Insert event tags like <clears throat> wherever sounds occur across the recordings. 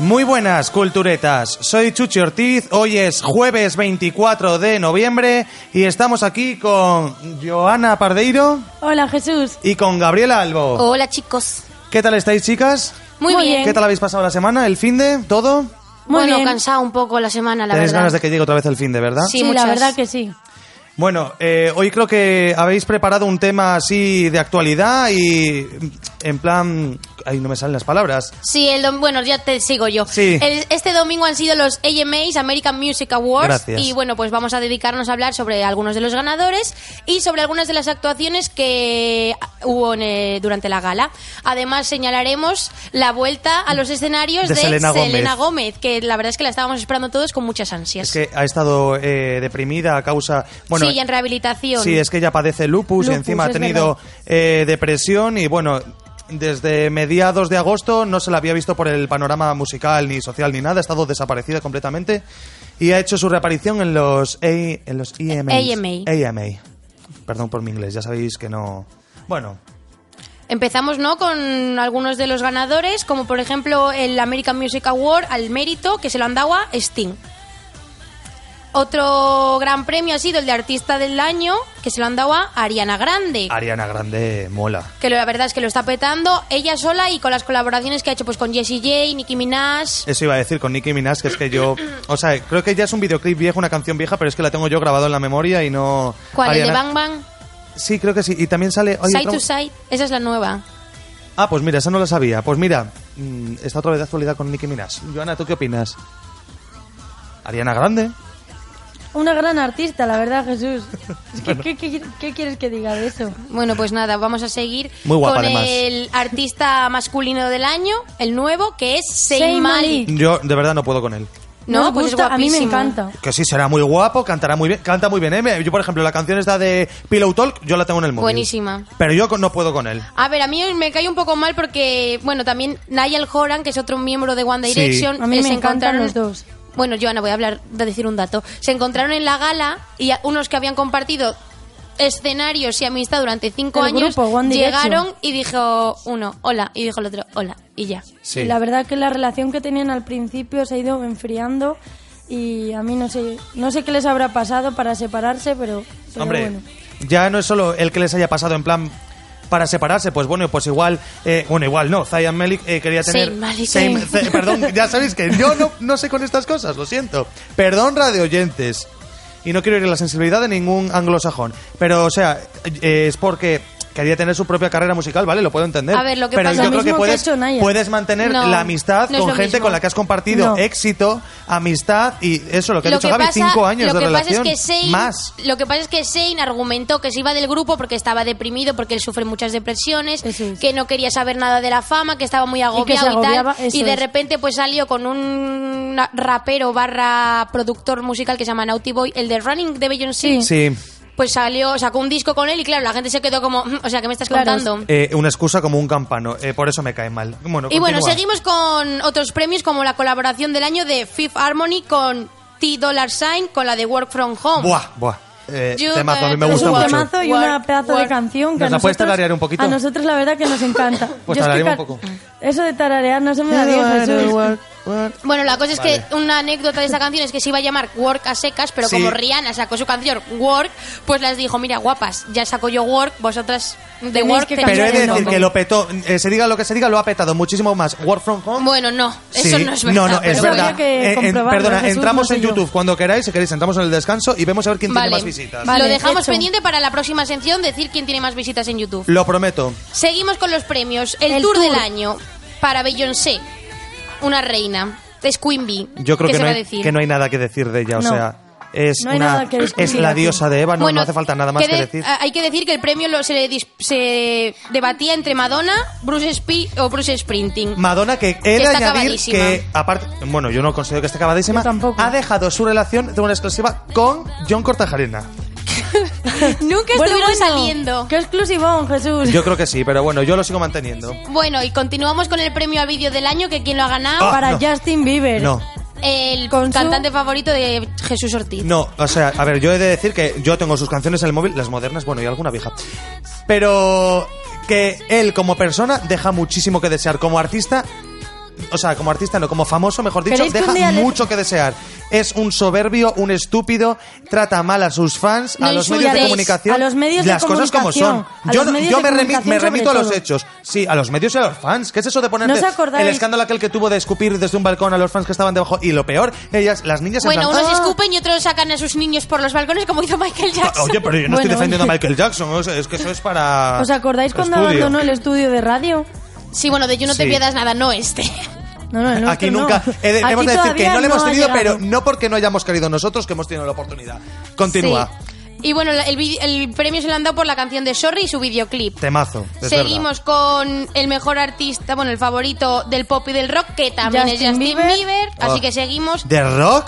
Muy buenas, culturetas. Soy Chuchi Ortiz. Hoy es jueves 24 de noviembre y estamos aquí con Joana Pardeiro Hola Jesús. y con Gabriela Albo. Hola chicos. ¿Qué tal estáis, chicas? Muy, Muy bien. bien. ¿Qué tal habéis pasado la semana? ¿El fin de? ¿Todo? Muy bueno, bien. cansado un poco la semana, la Tenéis verdad. ganas de que llegue otra vez el fin de, ¿verdad? Sí, la verdad que sí. Bueno, eh, hoy creo que habéis preparado un tema así de actualidad y en plan... Ahí no me salen las palabras. Sí, el dom- bueno, ya te sigo yo. Sí. El- este domingo han sido los AMAs, American Music Awards. Gracias. Y bueno, pues vamos a dedicarnos a hablar sobre algunos de los ganadores y sobre algunas de las actuaciones que hubo en, eh, durante la gala. Además, señalaremos la vuelta a los escenarios De de, Selena Gómez. Gómez, que la verdad es que la estábamos esperando todos con muchas ansias. Es que ha estado eh, deprimida a causa... Bueno, sí, y en rehabilitación. Sí, es que ella padece lupus, y encima ha tenido eh, depresión y bueno, desde mediados de agosto no se la había visto por el panorama musical ni social ni nada, ha estado desaparecida completamente y ha hecho su reaparición en los A, en los EMAs. AMA. AMA. Perdón por mi inglés, ya sabéis que no. Bueno, Empezamos, ¿no? Con algunos de los ganadores, como por ejemplo el American Music Award al mérito que se lo han dado a Sting. Otro gran premio ha sido el de Artista del Año, que se lo han dado a Ariana Grande. Ariana Grande mola. Que la verdad es que lo está petando ella sola y con las colaboraciones que ha hecho pues con Jessie J, Nicki Minaj. Eso iba a decir con Nicki Minaj, que es que yo, <clears throat> o sea, creo que ya es un videoclip viejo, una canción vieja, pero es que la tengo yo grabado en la memoria y no. ¿Cuál? ¿El de Ariana- Bang Bang? Sí, creo que sí. Y también sale. Side to Side. Esa es la nueva. Ah, pues mira, esa no la sabía. Pues mira, mm, está otra vez de actualidad con Nicki Minaj. Joana, ¿tú qué opinas? Ariana Grande. Una gran artista, la verdad, Jesús. <laughs> Es que, ¿qué, qué- qué quieres que diga de eso? Bueno, pues nada, vamos a seguir Muy guapa, con además. el artista masculino del año, el nuevo, que es Zayn Malik. Yo de verdad no puedo con él. No, ¿Nos pues es gusta? a mí me encanta. Que sí, será muy guapo, cantará muy bien, canta muy bien. ¿eh? Yo, por ejemplo, la canción esta de Pillow Talk, yo la tengo en el móvil. Buenísima. Pero yo no puedo con él. A ver, a mí me cae un poco mal porque, bueno, también Niall Horan, que es otro miembro de One Sí. Direction, A mí me se encantan los dos. Bueno, Joana, voy a hablar de decir un dato. Se encontraron en la gala y a- unos que habían compartido escenarios y amistad durante cinco El años grupo llegaron y dijo uno hola y dijo el otro hola y ya. Sí. La verdad que la relación que tenían al principio se ha ido enfriando y a mí no sé, no sé qué les habrá pasado para separarse, pero, pero Hombre, bueno. ya no es solo el que les haya pasado en plan para separarse, pues bueno, pues igual, eh, bueno, igual no, Zayn Malik eh, quería tener... Malik. Perdón, <laughs> ya sabéis que yo no, no sé con estas cosas, lo siento. Perdón, radio oyentes. Y no quiero ir a la sensibilidad de ningún anglosajón. Pero, o sea, eh, es porque quería tener su propia carrera musical, ¿vale? Lo puedo entender. A ver, lo que Pero pasa- yo Lo creo que mismo que puedes, ha hecho Naya. puedes mantener No, la amistad no con gente mismo. con la que has compartido No. éxito, amistad y eso, lo que ha dicho que Gaby, pasa, cinco años lo de que relación. Pasa es que Zayn, más. Lo que pasa es que Zayn argumentó que se iba del grupo porque estaba deprimido, porque él sufre muchas depresiones, es. que no quería saber nada de la fama, que estaba muy agobiado y, agobiaba, tal. Y de es. repente pues salió con un rapero barra productor musical que se llama Naughty Boy, el de Running de Beyoncé. Sí. Sí. Pues salió, sacó un disco con él y claro, la gente se quedó como, "Mm, o sea, ¿qué me estás Claro, contando? Eh, una excusa como un campano. Eh, por eso me cae mal. Bueno, Y bueno, seguimos con otros premios como la colaboración del año de Fifth Harmony con T Dollar Sign con la de Work From Home. Buah, buah. Eh, You temazo, a mí me gusta un mucho. temazo y Work, una pedazo de canción que ¿Nos a la puedes nosotros, un poquito? a nosotros la verdad que nos encanta. <laughs> Pues Yo es que un poco. Eso de tararear no se me da bien, Jesús. Bueno, la cosa es Vale. que una anécdota de esta canción es que se iba a llamar Work a secas, pero Sí. como Rihanna sacó su canción Work, pues las dijo, mira, guapas, ya saco yo Work, vosotras de Tenéis Work que Pero he de decir nombre". que lo petó, eh, se diga lo que se diga, lo ha petado muchísimo más. Work from home. Bueno, no, Sí. eso no es verdad. No, no, es verdad. Eh, en- perdona, Jesús, entramos no sé en yo. YouTube cuando queráis, si queréis, entramos en el descanso y vemos a ver quién Vale. tiene más visitas. Vale. lo dejamos hecho. pendiente para la próxima sección, decir quién tiene más visitas en YouTube. Lo prometo. Seguimos con los premios. El, El tour, tour. del año para Beyoncé, una reina. Es Queen Bee. Yo creo ¿Qué que se no, va a hay, decir? que no hay nada que decir de ella. O No. sea, es, No hay una, nada que discutir es la aquí. diosa de Eva, no, Bueno, no hace falta nada más que que, de- decir. a- Hay que decir que el premio lo- se, le dis- se debatía entre Madonna, Bruce Spi o Bruce Sprinting. Madonna, que he de está añadir acabadísima. que, aparte, bueno, yo no considero que esté acabadísima, Yo tampoco. ha dejado su relación de una exclusiva con John Cortajarena. <laughs> Nunca Bueno, estuvieron bueno, saliendo. Qué exclusivón, Jesús. Yo creo que sí, pero bueno, yo lo sigo manteniendo. Bueno, y continuamos con el premio al vídeo del año, que quien lo ha ganado, Ah, Para no. Justin Bieber. No, el con su- cantante favorito de Jesús Ortiz. no, o sea, a ver, yo he de decir que yo tengo sus canciones en el móvil, las modernas, bueno, y alguna vieja. Pero que él como persona deja muchísimo que desear. Como artista, o sea, como artista no, como famoso, mejor dicho, ¿Queréis que deja mucho que desear. Es un soberbio, un estúpido, trata mal a sus fans, No a los medios de comunicación. A los medios de las cosas como son. Yo, no- me, remi- me remito a los todo. hechos. Sí, a los medios y a los fans. ¿Qué es eso de ponerte ¿No el escándalo aquel que tuvo de escupir desde un balcón a los fans que estaban debajo? Y lo peor, ellas, las niñas en Bueno, plan, unos "Ah". escupen y otros sacan a sus niños por los balcones como hizo Michael Jackson. Oye, pero yo no Bueno, estoy defendiendo a Michael Jackson, es que eso es para. ¿Os acordáis cuando estudio. abandonó el estudio de radio? Sí, bueno, de yo no te Sí. pierdas nada, no este. No, no, no, Aquí esto no. nunca. he de- Aquí hemos de decir que todavía no le hemos ha tenido, llegado. pero no porque no hayamos querido nosotros, que hemos tenido la oportunidad. Continúa. Sí. Y bueno, la- el, vi- el premio se lo han dado por la canción de Sorry y su videoclip. Temazo. es Seguimos con el mejor artista, bueno, el favorito del pop y del rock, que también es Justin Justin Bieber. Bieber. así Oh. que seguimos. verdad. ¿De rock?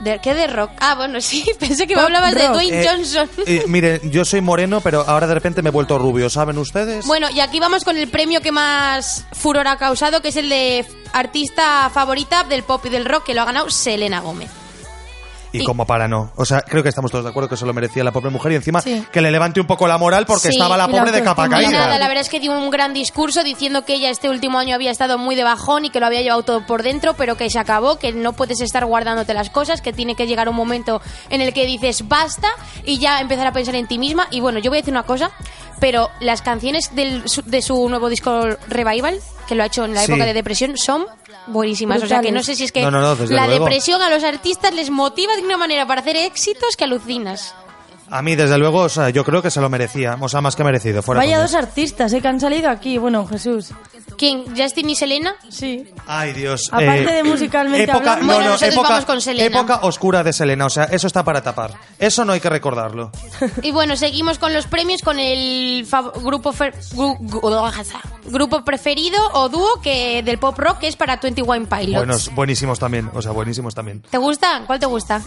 ¿De, ¿Qué de rock? Ah, bueno, sí, <laughs> pensé que me hablabas de. Dwayne Eh, Johnson. eh, mire, yo soy moreno, pero ahora de repente me he vuelto rubio, ¿saben ustedes? Bueno, y aquí vamos con el premio que más furor ha causado, que es el de artista favorita del pop y del rock, que lo ha ganado Selena Gómez. Y y- como para no. O sea, creo que estamos todos de acuerdo que se lo merecía la pobre mujer y encima Sí. que le levante un poco la moral porque Sí, estaba la pobre de capa caída. nada, la verdad es que dio un gran discurso diciendo que ella este último año había estado muy de bajón y que lo había llevado todo por dentro, pero que se acabó, que no puedes estar guardándote las cosas, que tiene que llegar un momento en el que dices basta y ya empezar a pensar en ti misma. Y bueno, yo voy a decir una cosa, pero las canciones del- su- de su nuevo disco Revival, que lo ha hecho en la Sí. época de depresión, son buenísimas. O sea que no sé si es que No, no, no, desde la luego. depresión a los artistas les motiva de una manera para hacer éxitos que alucinas. A mí, desde luego, o sea, yo creo que se lo merecía. O sea, más que merecido. Fuera Vaya dos artistas, ¿eh? Que han salido aquí. Bueno, Jesús. ¿Quién? ¿Justin y Selena? Sí. Ay, Dios. Aparte de musicalmente época, hablando. no, Bueno, no, nosotros época, vamos con Selena. época oscura de Selena. O sea, eso está para tapar. Eso no hay que recordarlo. <laughs> Y bueno, seguimos con los premios con el fav- grupo fer- gru- gu- grupo preferido o dúo que del pop rock que es para 21 Pilots. Buenos, buenísimos también. O sea, buenísimos también. ¿Te gusta? ¿Cuál te gusta?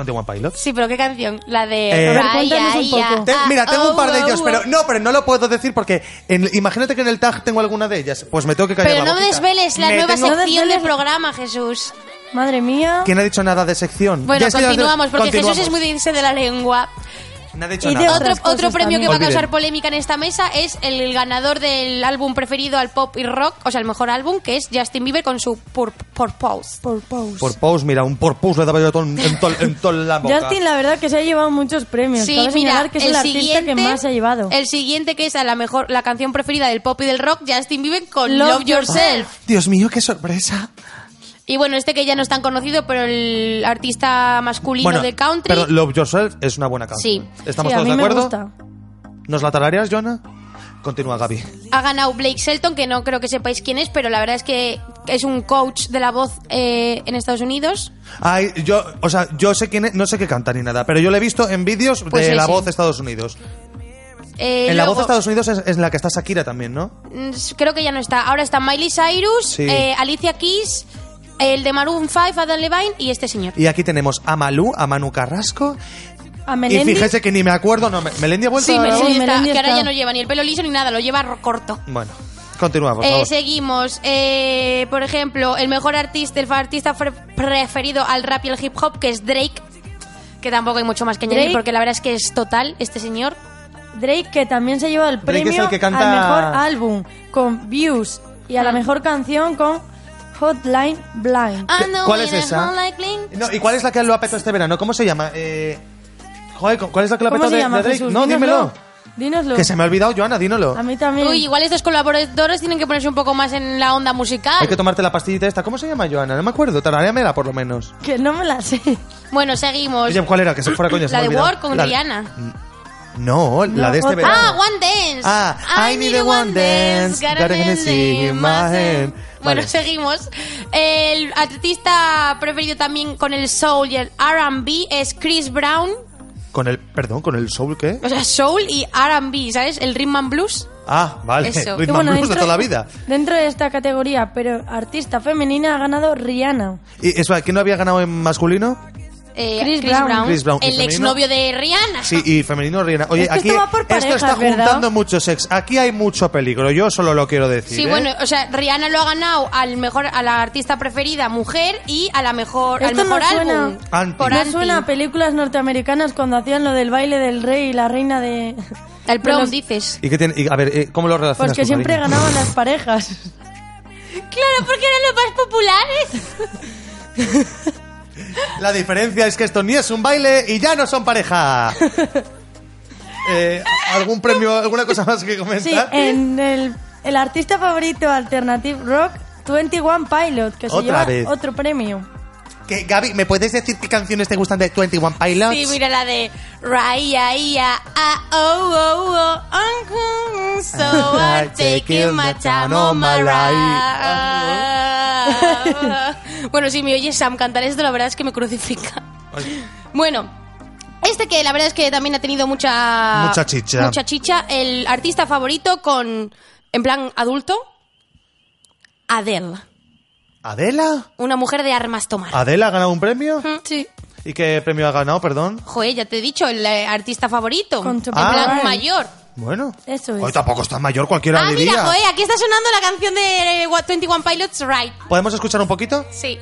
21 Pilots. Sí, pero ¿qué canción? La de Eh, A ver, Raya, cuéntanos un ya. poco. Te- Ah, mira, tengo un par de oh, ellos, oh, pero oh. no, pero no lo puedo decir porque en- imagínate que en el tag tengo alguna de ellas. Pues me tengo que callar Pero la no me boquita. desveles la Me nueva tengo- sección No del desveles- programa, Jesús. Madre mía. ¿Quién ha dicho nada de sección? Bueno, Ya es que ya- continuamos, porque continuamos. Jesús es muy de irse de la lengua. No ha dicho Y de nada. Otro, otro premio que también. va a causar polémica en esta mesa es el ganador del álbum preferido al pop y rock, o sea, el mejor álbum, que es Justin Bieber con su Pur- Purpose. Por pause. Por pause, mira, un por pause le daba yo todo en, en tol- en toda la boca. Justin, la verdad que se ha llevado muchos premios. Sí, Cabe mira, que es el, artista que más se ha llevado. El siguiente que es a la mejor la canción preferida del pop y del rock, Justin Bieber con Love Love, Yourself. Dios mío, qué sorpresa. Y bueno, este que ya no es tan conocido, pero el artista masculino Bueno, de country. pero Love Yourself es una buena canción. Sí. ¿Estamos Sí, a todos mí de me acuerdo? gusta. ¿Nos la tarareas, Joana? Continúa, Gaby. Ha ganado Blake Shelton, que no creo que sepáis quién es, pero la verdad es que es un coach de la voz eh, en Estados Unidos. Ay, yo, o sea, yo sé quién es, no sé qué canta ni nada, pero yo lo he visto en vídeos Pues de la ese. voz de Estados Unidos. Eh, en la luego- voz de Estados Unidos es, es la que está Shakira también, ¿no? Mm, Creo que ya no está. Ahora está Miley Cyrus, Sí. eh, Alicia Keys, el de Maroon 5, Adam Levine y este señor. Y aquí tenemos a Malú, a Manu Carrasco. A Y Melendi. fíjese que ni me acuerdo, no, me- Melendi ha vuelto Sí, Melendi? Sí, está, Melendi que ahora está. ya no lleva ni el pelo liso ni nada, lo lleva ro- corto. Bueno, continuamos, por Eh, favor. seguimos. Eh, por ejemplo, el mejor artista, el artista preferido al rap y el hip hop, que es Drake. Que tampoco hay mucho más que añadir, Drake. porque la verdad es que es total este señor. Drake, que también se lleva el Drake es premio el que canta- al mejor álbum con Views y Ah. a la mejor canción con Hotline Blind. I ¿Qué- know ¿Cuál it es is esa? No, ¿Y cuál es la que lo ha petado este verano? ¿Cómo se llama? Eh, joder, ¿cuál es la que lo ha ¿Cómo petado se de, llama, de Drake? Jesús? No, dímelo. Dínoslo. Que se me ha olvidado, Joana, dínoslo. A mí también. Uy, igual estos colaboradores tienen que ponerse un poco más en la onda musical. Hay que tomarte la pastillita esta. ¿Cómo se llama, Joana? No me acuerdo. Tararéamela, por lo menos. Que no me la sé. Bueno, seguimos. Oye, ¿cuál era? Que se fuera coña, se la me ha de olvidado. War con La Rihanna. No, la de este verano. Ah, One Dance. Ah, I need a one dance, got a Hennessy in my hand. Bueno, Vale. seguimos. El artista preferido también con el soul y el R&B es Chris Brown. Con el, perdón, con el soul, ¿qué? O sea, soul y R&B, ¿sabes? El rhythm and blues. Ah, vale. Eso. Rhythm Que and blues de toda la vida. Dentro de esta categoría, pero artista femenina ha ganado Rihanna. ¿Y eso, quién no había ganado en masculino? Eh, Chris Brown. Chris Brown. ¿Y El exnovio de Rihanna. Sí, y femenino Rihanna. Oye, Es que aquí esto va por esto parejas, está ¿verdad? juntando mucho sex. Aquí hay mucho peligro. Yo solo lo quiero decir. Sí, ¿eh? bueno, o sea, Rihanna lo ha ganado al mejor, a la artista preferida mujer y a la mejor, al Esto mejor no suena- álbum. Anti. Por ¿No anti. suena a películas norteamericanas cuando hacían lo del baile del rey y la reina de... El prom, dices. ¿Y qué tiene? y, a ver, eh, ¿cómo lo relacionas Pues que tú, siempre cariño? ganaban las parejas. Claro, porque eran los más populares. <laughs> La diferencia es que esto ni es un baile y ya no son pareja. <laughs> Eh, ¿Algún premio, alguna cosa más que Sí, comentar? en el, el artista favorito alternative rock, 21 Pilot, que se Otra lleva vez. otro premio. Que, Gaby, ¿me puedes decir qué canciones te gustan de 21 Pilots? Sí, mira la de Raya, ia, ah, oh, oh, oh, so <laughs> I'm taking my time on my ride. <laughs> Bueno, si me oyes Sam cantar esto, la verdad es que me crucifica. Bueno, este que la verdad es que también ha tenido mucha... Mucha chicha. Mucha chicha. El artista favorito con... En plan adulto, Adele. ¿Adela? Una mujer de armas tomar. ¿Adela ha ganado un premio? Sí. ¿Y qué premio ha ganado, perdón? Joder, ya te he dicho, el eh, artista favorito. Con en tu plan Ah. mayor. Bueno. Eso es. Hoy tampoco está mayor, cualquiera Ah, diría. mira, joder, aquí está sonando la canción de eh, What 21 Pilots, Right. ¿Podemos escuchar un poquito? Sí.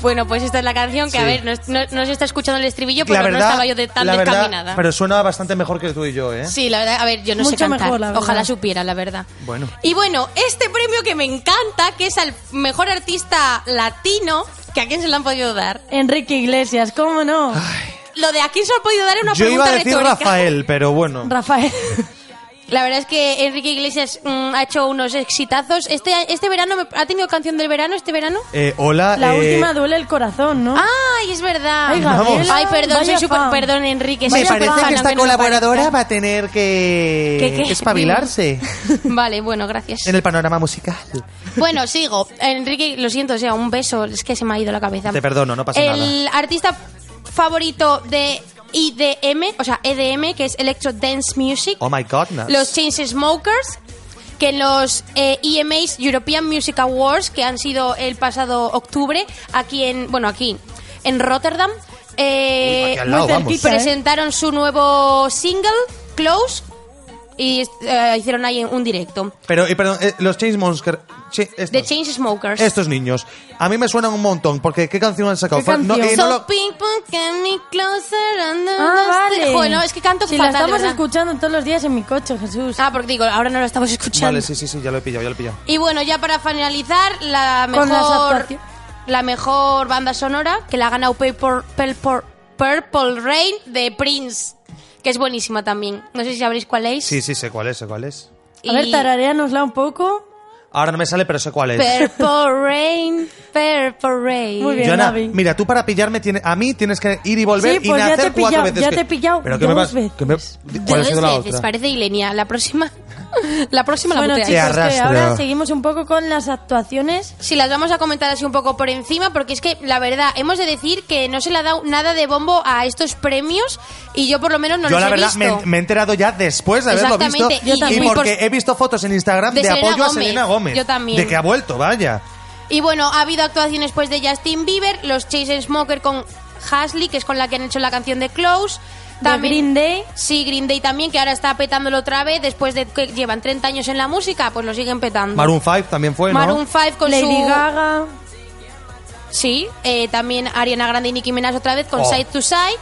Bueno, pues esta es la canción que, a ver, no, no- no se está escuchando el estribillo, pero la no estaba yo de tan la verdad, descaminada. pero suena bastante mejor que tú y yo, ¿eh? Sí, la verdad, a ver, yo no sé Mucho cantar. mejor, la. Ojalá supiera, la verdad. Bueno. Y bueno, este premio que me encanta, que es al mejor artista latino, que a quién se lo han podido dar. Enrique Iglesias, ¿cómo no? Lo de a quién se lo han podido dar es una Yo iba pregunta a decir retórica. Rafael, pero bueno. Rafael. <laughs> La verdad es que Enrique Iglesias mm, ha hecho unos exitazos. Este, este verano, me- ¿ha tenido canción del verano este verano? Eh, hola. La eh, última duele el corazón, ¿no? Ay, es verdad. Ay. Gabriela, Ay, perdón, vaya soy súper... fan. Perdón, Enrique. Me soy Vaya súper parece fan, que esta aunque no lo colaboradora va a tener que ¿Qué, qué? espabilarse <laughs> Vale, bueno, gracias. en el panorama musical. Bueno, sigo. Enrique, lo siento, o sea, un beso. Es que se me ha ido la cabeza. Te perdono, no pasa El artista favorito de IDM, o sea, EDM, que es Electro Dance Music. Oh my godness. Los Chainsmokers, que en los eh, EMAs European Music Awards, que han sido el pasado octubre, aquí en, bueno, aquí, en Rotterdam, eh, lado. ¿eh? presentaron su nuevo single, Close, y eh, hicieron ahí un directo. Pero, y perdón, eh, los Chainsmokers... estos, The Chainsmokers. estos niños, a mí me suenan un montón, porque ¿qué canción han sacado? ¿Qué no, canción? eh, no So lo- ping pong, get me closer and the Ah, dust- vale. Joder, no, es que canto Si la fatal, estamos ¿verdad? escuchando todos los días en mi coche, Jesús. Ah, porque digo, ahora no lo estamos escuchando. Vale, sí, sí, sí, ya lo he pillado, ya lo he pillado. Y bueno, ya para finalizar, la Con las mejor la mejor banda sonora que la ha ganado Purple, Purple, Purple Rain de Prince, que es buenísima también. No sé si sabréis cuál es. Sí, sí, sé cuál es, sé cuál es. A ver, Y- tarareanosla un poco. Ahora no me sale, pero sé cuál es. Purple Rain, Purple Rain. Muy bien. Joana, mira, tú para pillarme tiene, a mí tienes que ir y volver Sí, y pues ya nacer te he cuatro pillado, veces. ya que- te he pillado Pero que me dos vas, que me- veces. ¿Cuál ha Dos sido la veces, otra? parece Ilenia. La próxima, la próxima Bueno, la Te chicos, que ahora seguimos un poco con las actuaciones. Si las vamos a comentar así un poco por encima, porque es que la verdad, hemos de decir que no se le ha dado nada de bombo a estos premios y yo por lo menos no Yo los la he verdad visto. me, me he enterado ya después de haberlo visto Exactamente, yo y porque Por- he visto fotos en Instagram De apoyo a. Selena Gómez. Yo también. De que ha vuelto, vaya. Y bueno, ha habido actuaciones pues de Justin Bieber, los Chainsmokers con Hasley, que es con la que han hecho la canción de Close. De Green Day. Sí, Green Day también, que ahora está petándolo otra vez, después de que llevan 30 años en la música, pues lo siguen petando. Maroon 5 también fue, ¿no? Maroon 5 con Lady su... Gaga. Sí, eh, también Ariana Grande y Nicki Minaj otra vez con Oh. Side to Side.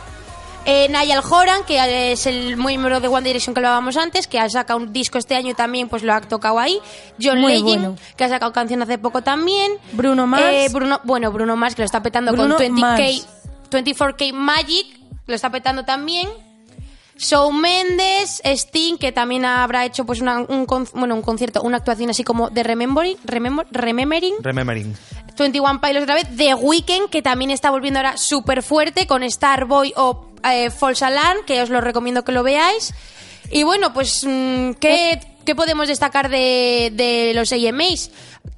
Eh, Niall Horan, que es el miembro de One Direction que hablábamos antes, que ha sacado un disco este año y también pues lo ha tocado ahí. John Muy Legend, bueno. que ha sacado canción hace poco también. Bruno Mars. Eh, Bruno, bueno, Bruno Mars, que lo está petando Bruno con 20K, Mars. 24K Magic, lo está petando también. Shawn Mendes, Sting, que también habrá hecho pues una- un, con- bueno, un concierto, una actuación así como de Remembering, Remember- Remembering. Remembering. 21 Pilots otra vez, The Weeknd, que también está volviendo ahora súper fuerte con Starboy o eh, False Alarm, que os lo recomiendo que lo veáis. Y bueno, pues, mm, ¿qué, qué podemos destacar de, de los AMAs?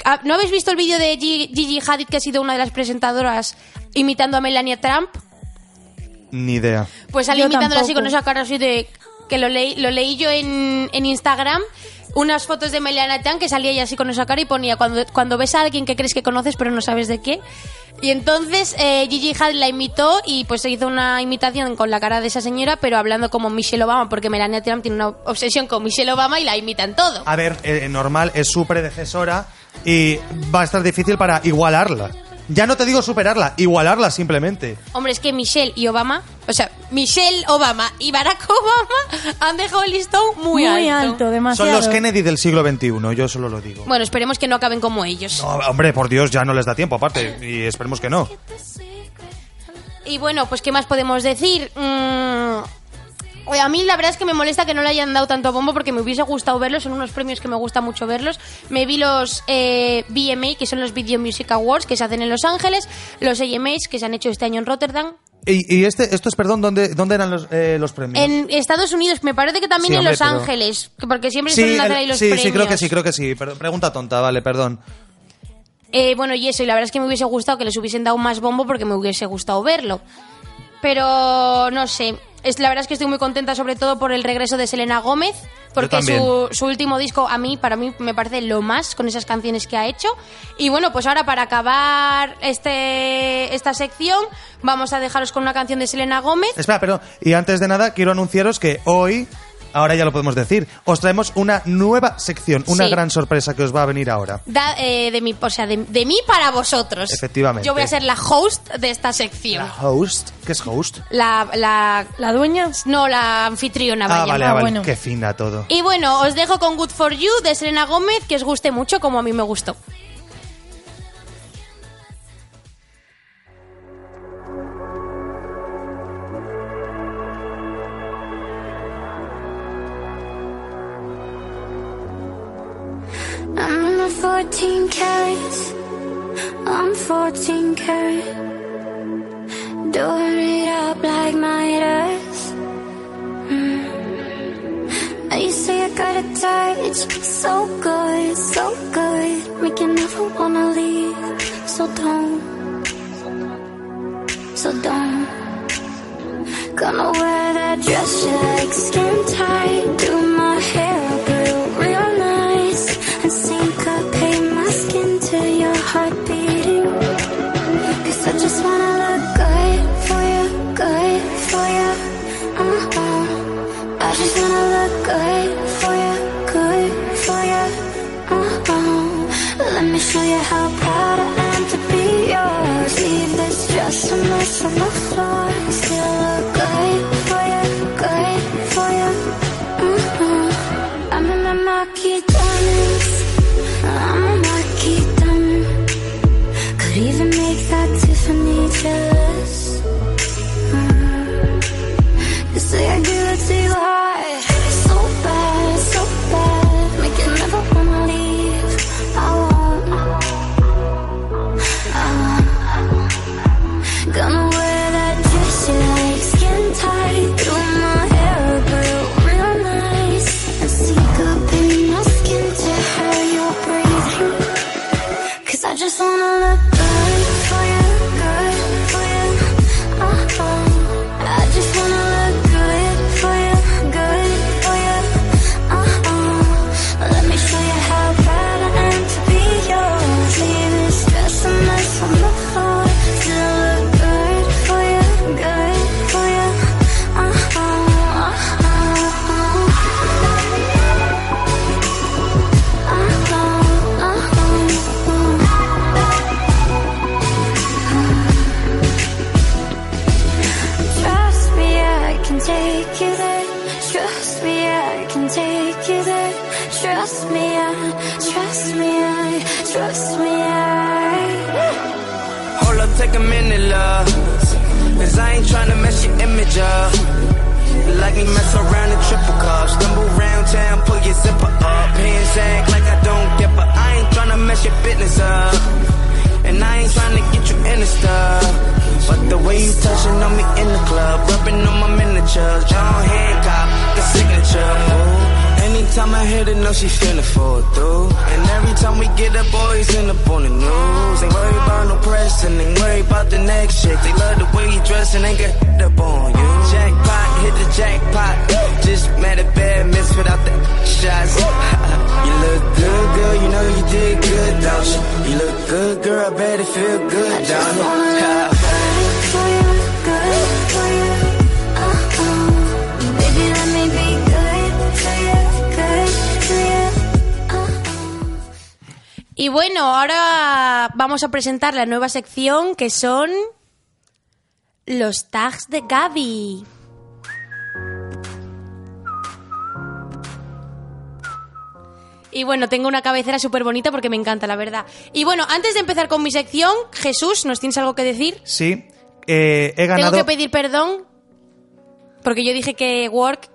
Ah, ¿No habéis visto el vídeo de Gi- Gigi Hadid, que ha sido una de las presentadoras, imitando a Melania Trump? Ni idea. Pues sale Yo imitándola así con esa cara así de... Que lo leí, lo leí yo en, en Instagram, unas fotos de Melania Trump que salía ella así con esa cara y ponía cuando, cuando ves a alguien que crees que conoces pero no sabes de qué. Y entonces eh, Gigi Hadid la imitó y pues se hizo una imitación con la cara de esa señora pero hablando como Michelle Obama porque Melania Trump tiene una obsesión con Michelle Obama y la imita en todo. A ver, eh, normal, es su predecesora y va a estar difícil para igualarla. Ya no te digo superarla, igualarla simplemente. Hombre, es que Michelle y Obama, o sea, Michelle Obama y Barack Obama <laughs> han dejado el listón muy, Muy alto, demasiado. Son los Kennedy del siglo XXI, yo solo lo digo. Bueno, esperemos que no acaben como ellos. No, hombre, por Dios, ya no les da tiempo, aparte, y esperemos que no. Y bueno, pues ¿qué más podemos decir? Mm, a mí la verdad es que me molesta que no le hayan dado tanto bombo porque me hubiese gustado verlos, son unos premios que me gusta mucho verlos. Me vi los eh, BMA, que son los Video Music Awards, que se hacen en Los Ángeles, los AMAs, que se han hecho este año en Rotterdam. Y, y este, estos, perdón, ¿dónde, dónde eran los, eh, los premios? En Estados Unidos, me parece que también Sí, en Los pero- Ángeles, que- porque siempre Sí, el- ahí los sí, premios. sí, creo que sí, creo que sí. Pregunta tonta, vale, perdón. Eh, bueno, y eso, y la verdad es que me hubiese gustado que les hubiesen dado más bombo porque me hubiese gustado verlo. Pero no sé, es, la verdad es que estoy muy contenta sobre todo por el regreso de Selena Gómez, porque su, su último disco a mí, para mí, me parece lo más con esas canciones que ha hecho. Y bueno, pues ahora para acabar este, esta sección, vamos a dejaros con una canción de Selena Gómez. Espera, perdón. Y antes de nada, quiero anunciaros que hoy, ahora ya lo podemos decir, os traemos una nueva sección, una Sí. gran sorpresa que os va a venir ahora. Da- eh, de mí, o sea, de, de mí para vosotros. Efectivamente. Yo voy a ser la host de esta sección. Host, ¿qué es host? La, la, ¿La dueña? no, la anfitriona, Ah, vaya. vale, Ah, vale. bueno. Qué fina todo. Y bueno, os dejo con Good For You de Selena Gómez, que os guste mucho como a mí me gustó. I'm my 14 carats. I'm 14 carat. Doing it up like Midas. Mm. Now you say I got a touch, so good, so good. Make you never wanna leave. So don't, so don't. Gonna wear that dress you like, skin tight. Can take you there. Trust me, I, trust me, I, trust me, I. Hold up, take a minute, love. Cause I ain't tryna mess your image up. Like me mess around in triple cup. Stumble round town, pull your zipper up. Hands act like I don't get, but I ain't tryna mess your business up. And I ain't trying to get you in the stuff. But the way you touching on me in the club, rubbing on my miniatures, John Hancock, the signature. Anytime I hit it, know she finna fall through. And every time we get up, boys end up on the news. Ain't worry about no press and ain't worry about the next chick. They love the way you dress and ain't get up on you. Jackpot, hit the jackpot. Just mad at bad miss without the shots. <laughs> you look good, girl, you know you did good, don't you? You look good, girl, I bet it feel good, don't it? <laughs> Y bueno, ahora vamos a presentar la nueva sección que son los tags de Gaby. Y bueno, tengo una cabecera súper bonita porque me encanta, la verdad. Y bueno, antes de empezar con mi sección, Jesús, ¿nos tienes algo que decir? Sí, eh, he ganado... Tengo que pedir perdón porque yo dije que Work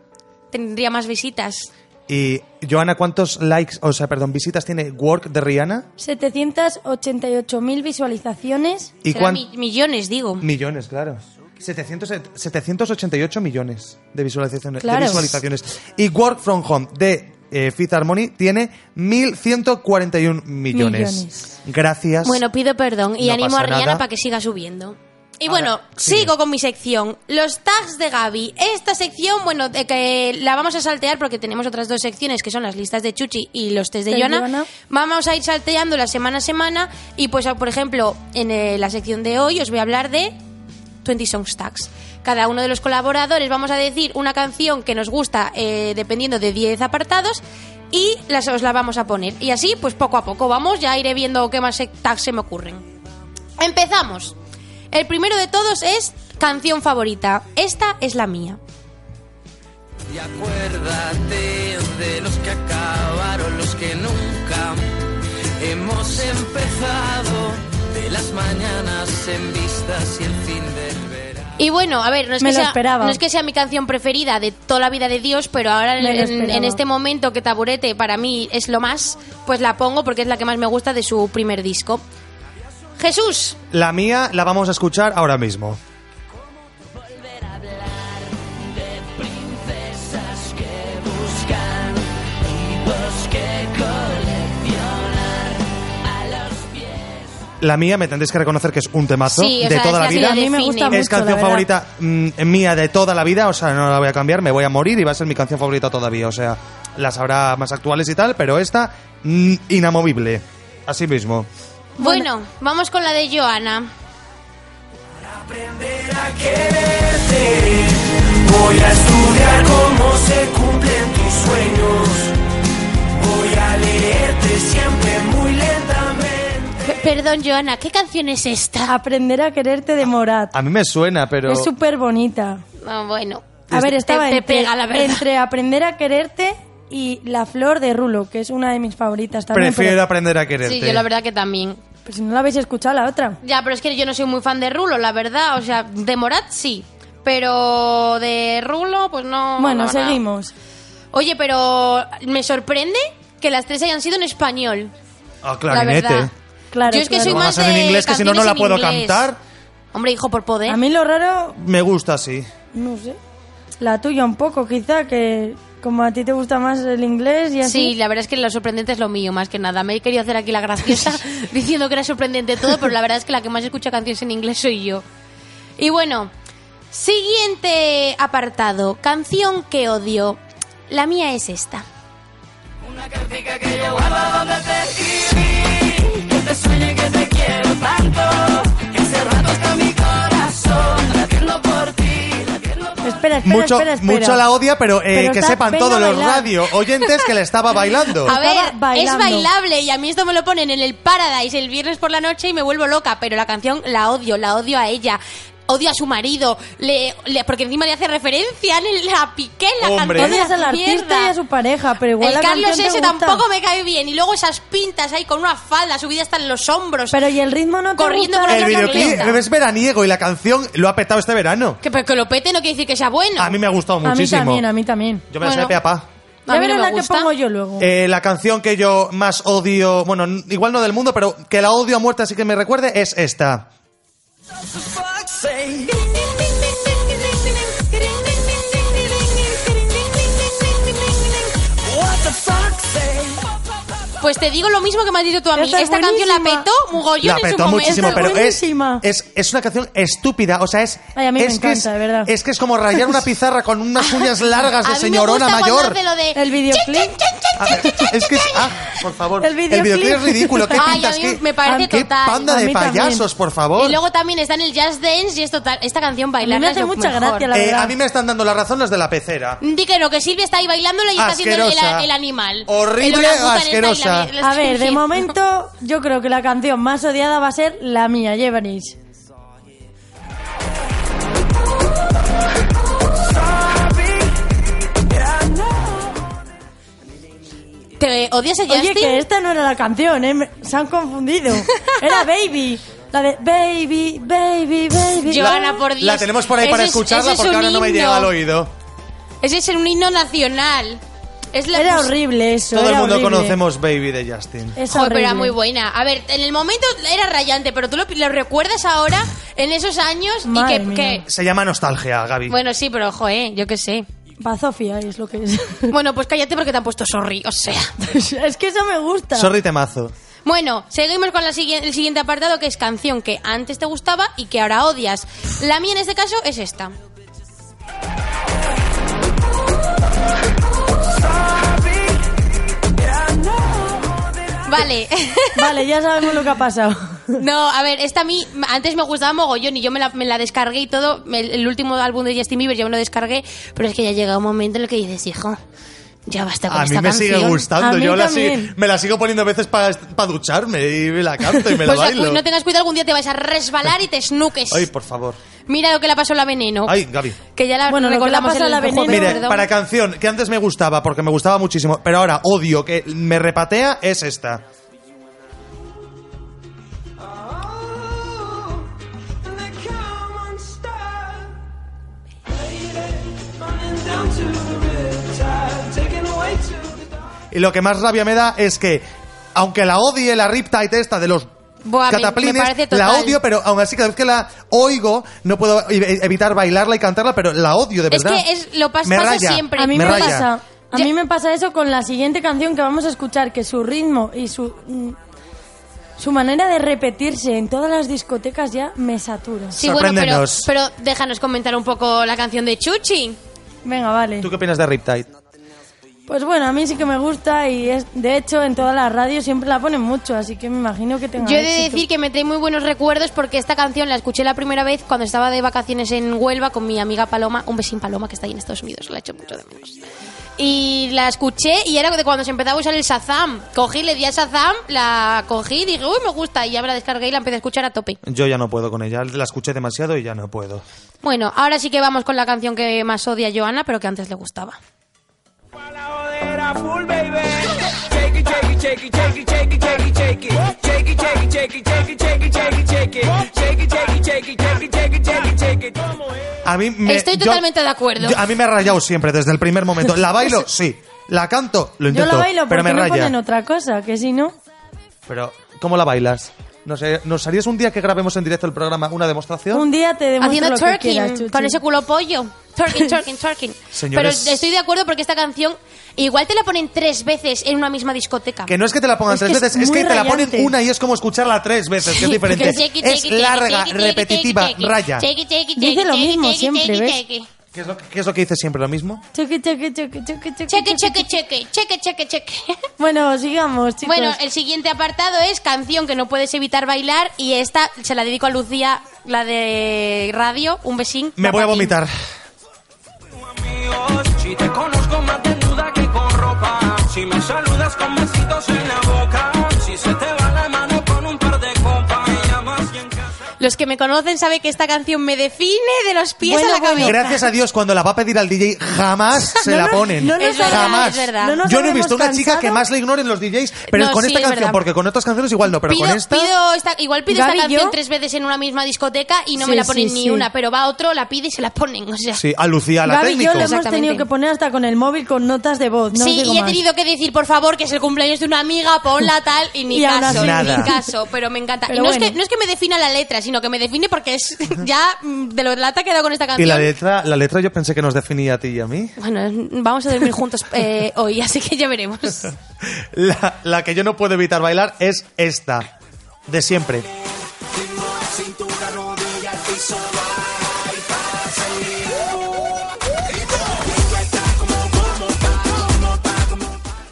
tendría más visitas. Y, Joana, ¿cuántos likes, o sea, perdón, visitas tiene Work de Rihanna? 788.000 visualizaciones. ¿Y Será cuán- mi- millones, digo. Millones, claro. 700, 788 millones de visualizaciones. de Claro. visualizaciones. Y Work From Home de eh, Fifth Harmony tiene 1.141 millones. Millones. Gracias. Bueno, pido perdón y No animo a Rihanna nada. para que siga subiendo. Y bueno, sigo con mi sección. Los tags de Gaby. Esta sección, bueno, de que la vamos a saltear porque tenemos otras dos secciones que son las listas de Chuchi y los test de. Joana. Vamos a ir salteándolas semana a semana. Y pues, por ejemplo, en eh, la sección de hoy os voy a hablar de 20 Songs Tags. Cada uno de los colaboradores vamos a decir una canción que nos gusta eh, dependiendo de 10 apartados y las, os la vamos a poner. Y así, pues poco a poco vamos, ya iré viendo qué más tags se me ocurren. Empezamos. El primero de todos es canción favorita. Esta es la mía. Y acuérdate de los que acabaron, los que nunca hemos empezado, de las mañanas en vistas y el fin del verano. Y bueno, a ver, no es, Me que sea, esperaba. no es que sea mi canción preferida de toda la vida de Dios, pero ahora en este momento que Taburete para mí es lo más, pues la pongo porque es la que más me gusta de su primer disco. Jesús, La mía la vamos a escuchar ahora mismo. La mía me tendréis que reconocer que es un temazo Sí, o de sea, toda la vida. A mí me gusta mucho, es canción favorita mm, mía de toda la vida, o sea, no la voy a cambiar, me voy a morir y va a ser mi canción favorita todavía, o sea, las habrá más actuales y tal, pero esta mm, inamovible, así mismo. Bueno, vamos con la de Joana. Voy a estudiar cómo se cumplen tus sueños. Voy a leerte siempre muy lentamente. P- Perdón, Joana, ¿qué canción es esta? Aprender a quererte de Morat. A mí me suena, pero... Es súper bonita. Ah, bueno. A ver, estaba te, te entre, pega, la verdad. entre Aprender a quererte y La flor de Rulo, que es una de mis favoritas también. Prefiero pero, aprender a quererte. Sí, yo la verdad que también. Pero si no la habéis escuchado, la otra. Ya, pero es que yo no soy muy fan de Rulo, la verdad. O sea, de Morat sí. Pero de Rulo, pues no. bueno, la seguimos. Oye, pero me sorprende que las tres hayan sido en español. Ah, La clarinete. verdad. Claro, Yo es que claro. soy ¿Cómo va a más ser en de inglés que si no, no la puedo inglés. cantar? Hombre, hijo, por poder. A mí lo raro, Me gusta así. no sé. La tuya un poco, quizá, que como a ti te gusta más el inglés y así. Sí, la verdad es que lo sorprendente es lo mío, más que nada. Me he querido hacer aquí la graciosa <laughs> <laughs> diciendo que era sorprendente todo, pero la verdad es que la que más escucha canciones en inglés soy yo. Y bueno, siguiente apartado. Canción que odio. La mía es esta. Espera, espera, Mucho, espera, espera. mucho la odia, pero, eh, Pero que sepan todos los radio oyentes que le estaba bailando. A ver, Estaba es bailando. bailable y a mí esto me lo ponen en el Paradise el viernes por la noche y me vuelvo loca, pero la canción la odio, la odio a ella. Odio a su marido, le, le- porque encima le hace referencia, le- la piqué la Hombre. canción. Odias al artista y a su pareja, pero igual el la Carlos canción te ese gusta. tampoco me cae bien. Y luego esas pintas ahí con una falda subida hasta en los hombros. Pero y el ritmo no te Corriendo gusta? por El la videoclip canción. es veraniego y la canción lo ha petado este verano. que, pero que lo pete no quiere decir que sea bueno. A mí me ha gustado A mí muchísimo. también, a mí también. Yo me la sé Bueno. de pe a pa. Ya A mí no verás me la que gusta. pongo yo luego. Eh, la canción que yo más odio, bueno, n- igual no del mundo, pero que la odio a muerte así que me recuerde, es esta. say. Pues te digo lo mismo que me has dicho tú a mí. Esta es Esta canción la petó mogollón La en su petó momento. muchísimo, pero es, es, es una canción estúpida. O sea, es. Ay, a mí me es que encanta, es, de verdad. Es que es como rayar una pizarra con unas uñas largas <laughs> A de mí señorona me gusta mayor. Lo de... El videoclip. Ah, es que es. Ah, por favor. El videoclip. es ridículo. ¿Qué <laughs> Ay, pintas? a mí ¿Qué- me parece ¿Qué total. panda de también. payasos, por favor? Y luego también está en el Just Dance y es total. Esta canción A mí bailarla me hace mucha mejor. gracia, la Eh, verdad. a mí me están dando la razón los de la pecera. Di que no, que Silvia está ahí bailándola y está haciendo el, animal. Horrible, asquerosa. A ver, de momento, <laughs> yo creo que la canción más odiada va a ser la mía, ya veréis. ¿Te odias a Justin? Oye, que esta no era la canción, ¿eh? Se han confundido. <laughs> Era Baby. La de Baby, Baby, Baby. Joana, por Dios. La tenemos por ahí para Ese es- escucharla porque ahora no me himno. llega al oído. Ese es un himno nacional. Es la Era horrible eso. Todo el mundo horrible. conocemos Baby de Justin. Es Joder, pero era muy buena. A ver, en el momento era rayante, pero tú lo, lo recuerdas ahora, en esos años, Madre y que, Se llama nostalgia, Gaby. Bueno, sí, pero ojo, eh, yo qué sé. Bazofia es lo que es. <laughs> Bueno, pues cállate porque te han puesto sorry, o sea. <laughs> es que eso me gusta. Sorry temazo. Bueno, seguimos con la sigui- el siguiente apartado que es canción que antes te gustaba y que ahora odias. La mía en este caso es esta. Vale. <laughs> Vale, ya sabemos lo que ha pasado. No, a ver, esta a mí antes me gustaba mogollón y yo me la, me la descargué y todo. El, el último álbum de Justin Bieber yo me lo descargué, pero es que ya llega un momento en el que dices, hijo, ya basta con A mí esta me canción. sigue gustando. Yo la me la sigo poniendo a veces para ducharme y me la canto y me <laughs> la Pues, bailo. pues no tengas cuidado, algún día te vas a resbalar y te snuques. Ay, por favor. Mira lo que le pasó a la veneno. Ay, Gaby. Que ya la Bueno, lo que le recordamos pasa a en la el Veneno- Mire, perdón. para canción que antes me gustaba porque me gustaba muchísimo, pero ahora odio que me repatea es esta. Y lo que más rabia me da es que, aunque la odie la Riptide esta de los Buah, me- me cataplines, la odio, pero aún así cada vez que la oigo no puedo e- evitar bailarla y cantarla, pero la odio de Es verdad. que es- lo pas- Me pasa raya, siempre. A mí me me, raya. pasa. A Ya- mí me pasa eso con la siguiente canción que vamos a escuchar, que su ritmo y su mm, su manera de repetirse en todas las discotecas ya me satura. Sí, bueno, pero, pero déjanos comentar un poco la canción de Chuchi. Venga, vale. ¿Tú qué opinas de Riptide? Pues bueno, a mí sí que me gusta y es de hecho en todas las radios siempre la ponen mucho, así que me imagino que tenga Yo he de éxito. decir que me trae muy buenos recuerdos porque esta canción la escuché la primera vez cuando estaba de vacaciones en Huelva con mi amiga Paloma, un besín Paloma que está ahí en Estados Unidos, la he hecho mucho de menos. Y la escuché y era de cuando se empezaba a usar el Shazam. Cogí, le di a Shazam, la cogí y dije, uy, me gusta. Y ya me la descargué y la empecé a escuchar a tope. Yo ya no puedo con ella, la escuché demasiado y ya no puedo. Bueno, ahora sí que vamos con la canción que más odia Joana, pero que antes le gustaba. A mí me, Estoy yo- totalmente de acuerdo. yo- a mí me ha rayado siempre, desde el primer momento. ¿La bailo? Sí. ¿La canto? Lo Yo intento. la bailo pero porque me no raya. ponen otra cosa, que si no... Pero, ¿cómo la bailas? No sé, ¿nos harías un día que grabemos en directo el programa una demostración? Un día te demuestro Haciendo lo que twerking quieras, Chuchi. con ese culo pollo. Twerking, <laughs> twerking, twerking. Señores- Pero estoy de acuerdo porque esta canción igual te la ponen tres veces en una misma discoteca. Que no es que te la pongan Es tres que es veces, es muy que te la ponen rayante. una y es como escucharla tres veces, que es diferente. es larga, repetitiva, raya. Dice lo mismo siempre. ¿Qué es, lo, qué es lo que dice siempre lo mismo? Cheque, cheque, cheque, cheque, cheque, Cheque, cheque, cheque, cheque, cheque, cheque. <laughs> Bueno, sigamos, chicos. Bueno, el siguiente apartado es canción que no puedes evitar bailar y esta se la dedico a Lucía, la de radio, un besín. Me voy a vomitar. Si te conozco más desnuda que con ropa, si me saludas con besitos en la boca, Los que me conocen saben que esta canción me define de los pies Bueno, a la bueno. cabeza. Gracias a Dios, cuando la va a pedir al DJ, jamás <laughs> se No la ponen. no nos Es verdad, jamás. es verdad. No Yo no he visto una chica que más le ignoren los DJs, pero No, con sí, esta es canción, verdad. porque con otras canciones igual no, pero pido, con esta. pido esta- igual pido Gaby, esta canción yo- tres veces en una misma discoteca y no Sí, me la sí, ponen ni sí. una, pero va otro, la pide y se la ponen. O sea. Sí, a Lucía, la Gaby y técnico. yo le hemos tenido que poner hasta con el móvil con notas de voz. No sí, y he tenido que decir, por favor, que es el cumpleaños de una amiga, ponla tal, y ni caso, ni caso, pero me encanta. Y no, es bueno. que, no es que me defina la letra, sino que me define porque es <laughs> ya mm, de lo lata que he dado con esta Y canción. la letra, la letra yo pensé que nos definía a ti y a mí. Bueno, vamos a dormir juntos <laughs> eh, hoy, así que ya veremos. La, la que yo no puedo evitar bailar es esta, de siempre.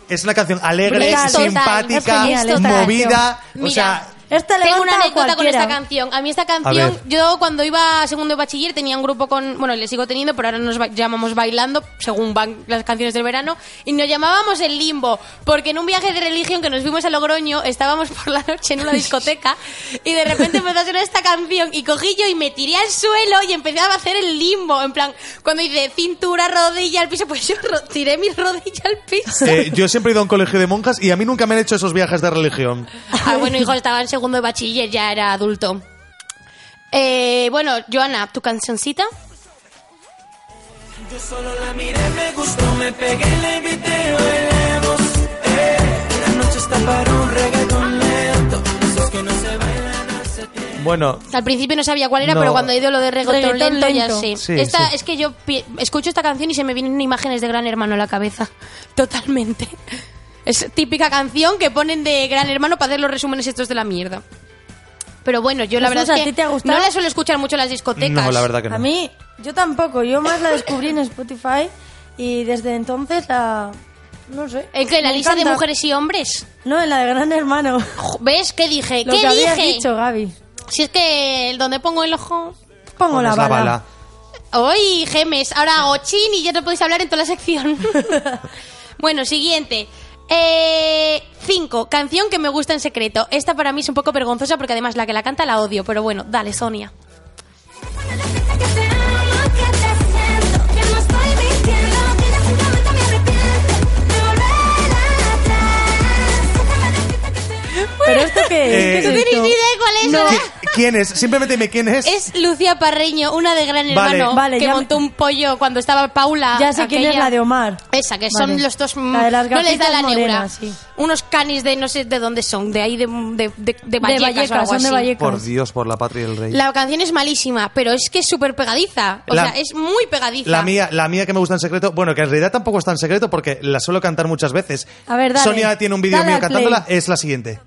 Es una canción alegre, total, simpática, es genial esta movida. O sea, Esta Tengo una a anécdota con esta canción. A mí esta canción, yo cuando iba a segundo de bachiller tenía un grupo con, bueno, le sigo teniendo, pero ahora nos ba- llamamos Bailando, según van las canciones del verano, y nos llamábamos El Limbo, porque en un viaje de religión que nos fuimos a Logroño, estábamos por la noche en una discoteca, y de repente empezó a sonar esta canción, y cogí yo y me tiré al suelo y empecé a hacer el limbo, en plan, cuando dice cintura, rodilla al piso, pues yo ro- tiré mi rodilla al piso. eh, yo siempre he ido a un colegio de monjas y a mí nunca me han hecho esos viajes de religión. Ah, bueno, hijo, estaba en segundo de bachiller, ya era adulto. Eh, bueno, Joana, ¿tu cancioncita? Yo solo la miré, me gustó, me pegué, le invité, bailemos. Eh, la noche está para un reggaetón lento. Esos que no se bailan hace tiempo. Bueno, Al principio no sabía cuál era, No. pero cuando he ido lo de reggaetón, Reggaetón lento, ya lento. sí. Sí, esta, sí. Es que yo pi- escucho esta canción y se me vienen imágenes de Gran Hermano a la cabeza. Totalmente. Es típica canción que ponen de Gran Hermano para hacer los resúmenes estos de la mierda. Pero bueno, yo la Jesús, verdad ¿a es ti que te ha gustado? no la suelo escuchar mucho en las discotecas. no, la verdad que no. A mí, yo tampoco. Yo más la descubrí en <laughs> Spotify y desde entonces la... No sé. ¿En qué? ¿La lista de encanta. mujeres y hombres? No, en la de Gran Hermano. ¿Ves? ¿Qué dije? Lo ¿Qué que habías dije? dicho, Gaby. Si es que el donde pongo el ojo... Pongo la Pones bala. ¡Hoy, gemes! Ahora hago chin y ya no podéis hablar en toda la sección. <laughs> bueno, siguiente. Eh, cinco, canción que me gusta en secreto. Esta para mí es un poco vergonzosa porque además la que la canta la odio, pero bueno, dale, Sonia. ¿Pero esto qué es? Eh, ¿Qué ¿No tenéis esto? ni idea de cuál es? No. verdad? ¿Qui- ¿Quién es? Simplemente dime quién es. Es Lucía Parreño, una de Gran Vale. Hermano, Vale, que ya me- montó un pollo cuando estaba Paula. Ya sé quién es la de Omar. Esa, que son Vale. los dos... mm, La de las no les da gafitas la neura. morenas, sí. Unos canis de no sé de dónde son, de ahí de, de, de, de Vallecas o Vallecas, algo son de así. Vallecas. Por Dios, por la patria y el rey. La canción es malísima, pero es que es súper pegadiza. O La- sea, es muy pegadiza. La mía, la mía que me gusta en secreto, bueno, que en realidad tampoco está en secreto porque la suelo cantar muchas veces. A ver, dale. Sonia tiene un vídeo Dale mío al play. cantándola, es la siguiente.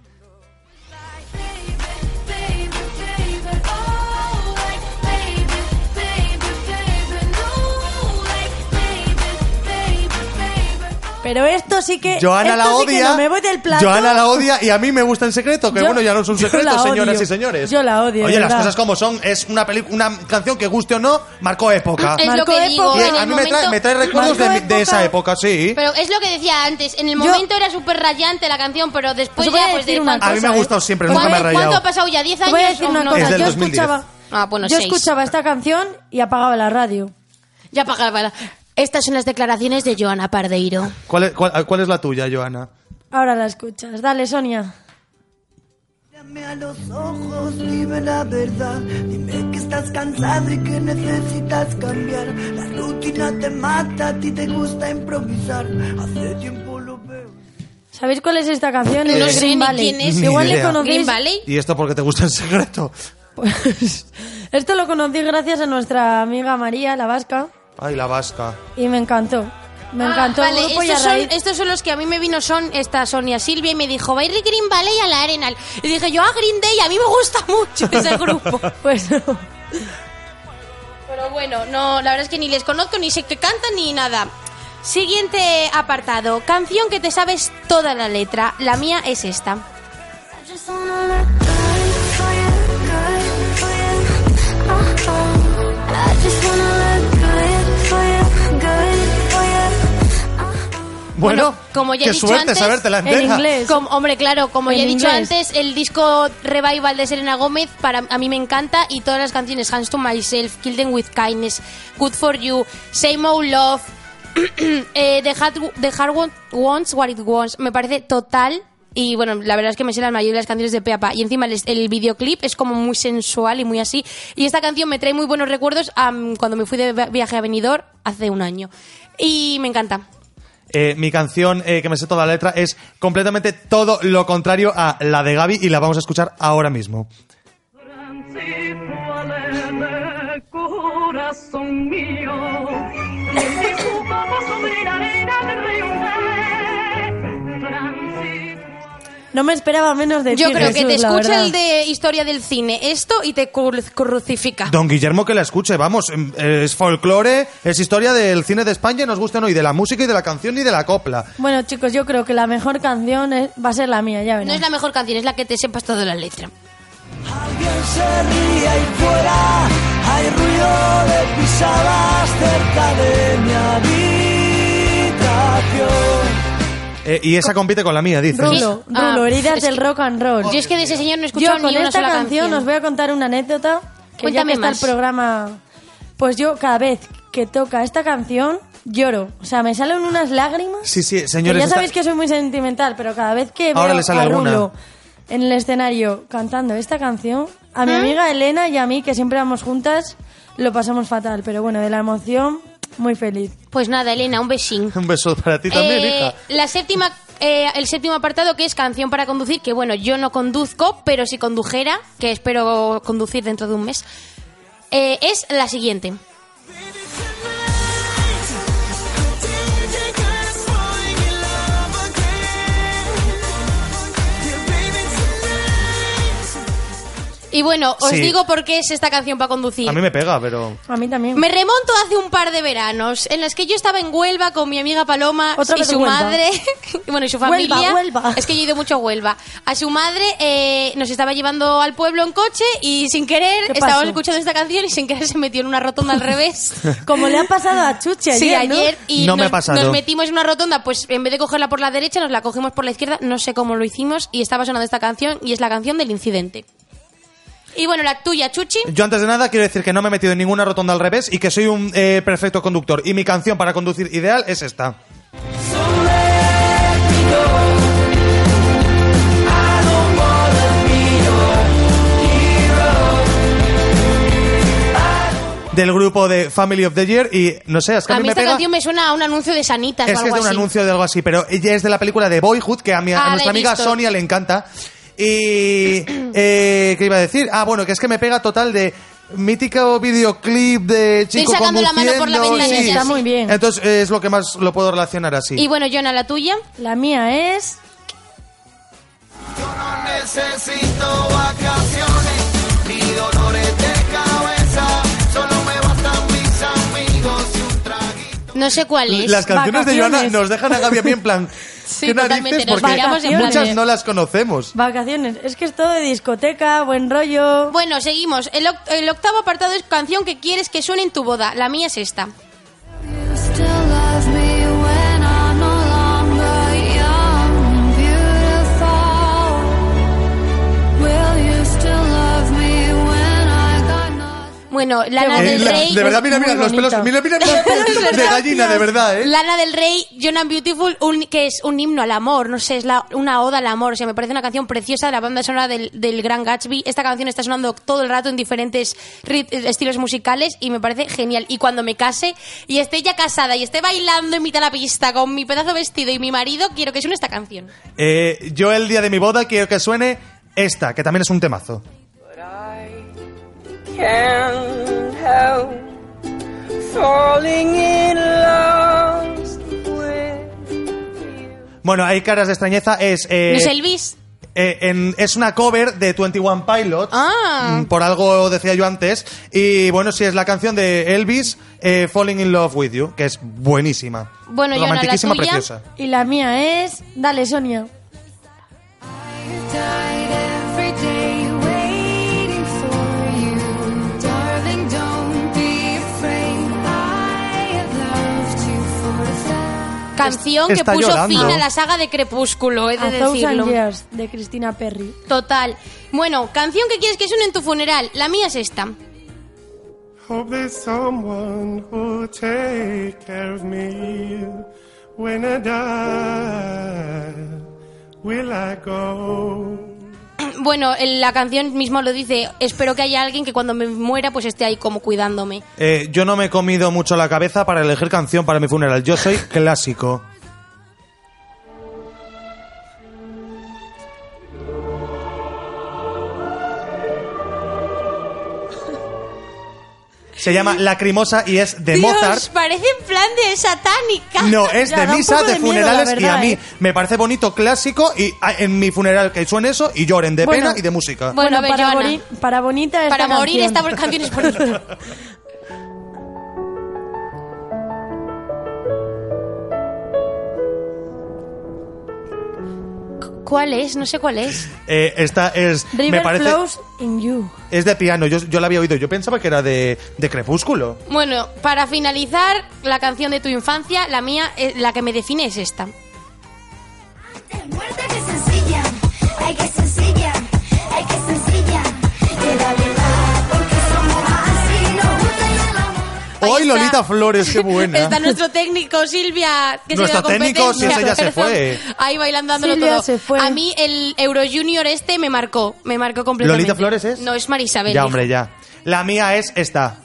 Pero esto sí que... Joana la sí que odia. no me voy del plato. Joana la odia y a mí me gusta en secreto, que Yo- bueno, ya no es un secreto, señoras odio. y señores. Yo la odio, Oye, las verdad. cosas como son, es una peli- una canción que guste o no, marcó época. Es lo que digo. época. En a mí me trae, me trae recuerdos de, esa época. sí. Pero es lo que decía antes. En el Yo- momento era súper rayante la canción, pero después ya, a pues de una cuánto- A mí me ha cosa, gustado ¿eh? siempre, nunca me a ha decir- ¿Cuánto rayado. ha pasado ya? ¿10 Te años? voy a decir una cosa. del Yo 2010. escuchaba, Ah, bueno, yo seis. escuchaba esta canción y apagaba la radio. Ya apagaba la- Estas son las declaraciones de Joana Pardeiro. ¿Cuál es, cuál- cuál es la tuya, Joana? Ahora la escuchas. Dale, Sonia. Mírame a los ojos, dime la verdad. Dime que estás cansado y que necesitas cambiar. La rutina te mata, a ti te gusta improvisar. Hace tiempo lo veo. ¿Sabéis cuál es esta canción? No sé Green ni Valley. quién es. Ni Igual le idea. conocéis. Green Valley. ¿Y esto porque te gusta en secreto? Pues, <laughs> esto lo conocí gracias a nuestra amiga María, la vasca, Ay, la vasca. y me encantó. Me Ah, encantó el vale, grupo y estos, son, estos son los que a mí me vino son esta Sonia Silvia y me dijo, va a ir Green Valley a la Arenal. Y dije yo, a Green Day, a mí me gusta mucho ese grupo. <laughs> Pues no. Pero bueno, no, la verdad es que ni les conozco, ni sé qué cantan, ni nada. Siguiente apartado, canción que te sabes toda la letra. La mía es esta. Bueno, como ya he dicho suerte antes, en entera. inglés. Como- hombre, claro, como En ya he dicho inglés. antes, el disco Revival de Selena Gómez para a mí me encanta y todas las canciones Hands to Myself, Kill Them With Kindness, Good For You, Same Old Love, <clears throat> eh, The, Heart, The Heart Wants What It Wants, me parece total y bueno, la verdad es que me sé la mayoría de las canciones de Peapa y encima el, el videoclip es como muy sensual y muy así y esta canción me trae muy buenos recuerdos a cuando me fui de vi- viaje a Benidorm hace un año y me encanta. Eh, mi canción, eh, que me sé toda la letra, es completamente todo lo contrario a la de Gaby y la vamos a escuchar ahora mismo. Corazón mío, No me esperaba menos de ti, Yo creo que Jesús, te escucha el de historia del cine, esto y te cru- crucifica. Don Guillermo que la escuche, vamos, em, es folclore, es historia del cine de España, nos gusta no, y de la música y de la canción y de la copla. Bueno, chicos, yo creo que la mejor canción es- va a ser la mía, ya No verás. es la mejor canción, es la que te sepas toda la letra. Alguien se ríe ahí fuera, Eh, y esa compite con la mía, dice. Rulo, Ah, Rulo, heridas es del que- rock and roll. Yo es que de ese señor no he Yo escuchado con ni una esta sola canción, canción. os voy a contar una anécdota. Que Cuéntame ya que está más. el programa, pues yo cada vez que toca esta canción lloro. O sea, me salen unas lágrimas. Sí, sí, Que señores. ya esta- sabéis que soy muy sentimental, pero cada vez que Ahora veo le sale a alguna. Rulo en el escenario cantando esta canción, a ¿Eh? mi amiga Elena y a mí, que siempre vamos juntas, lo pasamos fatal. Pero bueno, de la emoción, muy feliz. Pues nada, Elena, un besín. <laughs> Un beso para ti también, Eh, hija. La séptima, eh, el séptimo apartado que es canción para conducir, que bueno, yo no conduzco, pero si condujera, que espero conducir dentro de un mes, eh, es la siguiente. Y bueno, os Sí. digo por qué es esta canción para conducir. A mí me pega, pero... A mí también. Me remonto hace un par de veranos en los que yo estaba en Huelva con mi amiga Paloma Otra y su Huelva. madre, y <laughs> bueno, y su Huelva, familia. Huelva. Es que yo he ido mucho a Huelva. A su madre eh, nos estaba llevando al pueblo en coche y sin querer ¿Qué estábamos pasó? escuchando esta canción y sin querer se metió en una rotonda al revés. <laughs> Como le ha pasado a Chuchi ayer, Sí, ¿no? ayer y No me nos, ha pasado. nos metimos en una rotonda, pues en vez de cogerla por la derecha, nos la cogimos por la izquierda, no sé cómo lo hicimos, y estaba sonando esta canción, y es la canción del incidente. Y bueno, la tuya, Chuchi. Yo antes de nada quiero decir que no me he metido en ninguna rotonda al revés y que soy un eh, perfecto conductor. Y mi canción para conducir ideal es esta. Del grupo de Family of the Year y no sé, es que a, A mí, mí me esta pega... canción me suena a un anuncio de Sanitas Es o que es de un así. anuncio de algo así, pero ella es de la película de Boyhood, que a, mi, a Ah, nuestra amiga. Sonia le encanta. Y... Eh, ¿Qué iba a decir? Ah, bueno, que es que me pega total de mítico videoclip de chico sacando la mano por la ventanilla, sí. Está muy bien. Entonces eh, es lo que más lo puedo relacionar así. Y bueno, Jonah, la tuya. La mía es... Necesito vacaciones ni dolores de cabeza. Solo me bastan mis amigos y un traguito. No sé cuál es. Las canciones de Joana Vacaciones. nos dejan a Gaby a mí en plan... <laughs> Sí, ¿Qué totalmente, narices? nos Porque miramos en plan muchas de- no las conocemos. Vacaciones. Es que es todo de discoteca, buen rollo. Bueno, seguimos. El, oct- el octavo apartado es canción que quieres que suene en tu boda. La mía es esta. Bueno, Lana del la- Rey. de verdad, mira, mira, los pelos, mira, mira, <laughs> de gallina, de verdad, ¿eh? Lana del Rey, John and Beautiful, un- que es un himno al amor, no sé, es la- una oda al amor. O sea, me parece una canción preciosa de la banda sonora del, del Gran Gatsby. Esta canción está sonando todo el rato en diferentes rit- estilos musicales y me parece genial. Y cuando me case y esté ya casada y esté bailando en mitad de la pista con mi pedazo vestido y mi marido, quiero que suene esta canción. Eh, yo el día de mi boda quiero que suene esta, que también es un temazo. Can't help falling in love with you. Bueno, hay caras de extrañeza, es... eh, ¿No es Elvis? eh, en- es una cover de 21 Pilots. Ah. Mm, Por algo decía yo antes. Y bueno, sí, es la canción de Elvis, eh, Falling in Love with You, que es buenísima. Bueno, Yona, la tuya. preciosa. Y la mía es... Dale, Sonia. Canción que puso llorando. fin a la saga de Crepúsculo, he A de Thousand decirlo. Years, de Cristina Perry. Total. Bueno, canción que quieres que suene en tu funeral. La mía es esta. Hope there's someone who'll take care of me when I die. Will I go? <clears throat> Bueno, en la canción mismo lo dice. Espero que haya alguien que cuando me muera pues esté ahí como cuidándome. Eh, yo no me he comido mucho la cabeza para elegir canción para mi funeral. Yo soy <laughs> clásico. Se llama Lacrimosa y es de Dios, Mozart. parece en plan de satánica. No, <laughs> es Ya, de da un misa, poco de, de miedo, funerales la y a mí ¿eh? me parece bonito, clásico y ah, en mi funeral que suene eso y lloren de Bueno. pena y de música. Bueno, para, boni- para bonita esta Para morir canción. esta canción es bonita. <laughs> ¿Cuál es? No sé cuál es. <laughs> Eh, esta es me River parece Flows in You. es de piano, yo, yo la había oído, yo pensaba que era de, de Crepúsculo. Bueno, para finalizar, la canción de tu infancia, la mía, eh, la que me define es esta. Muerte que sencilla, ay que sencilla, Hoy está. Lolita Flores, qué buena. Está nuestro técnico Silvia, que Nuestro se técnico, ese ya se fue. <laughs> Ahí bailando dándolo Silvia todo. se fue. A mí el Euro Junior este me marcó, me marcó completamente. ¿Lolita Flores es? No, es Marisabel. Ya, hija. hombre, ya. La mía es esta.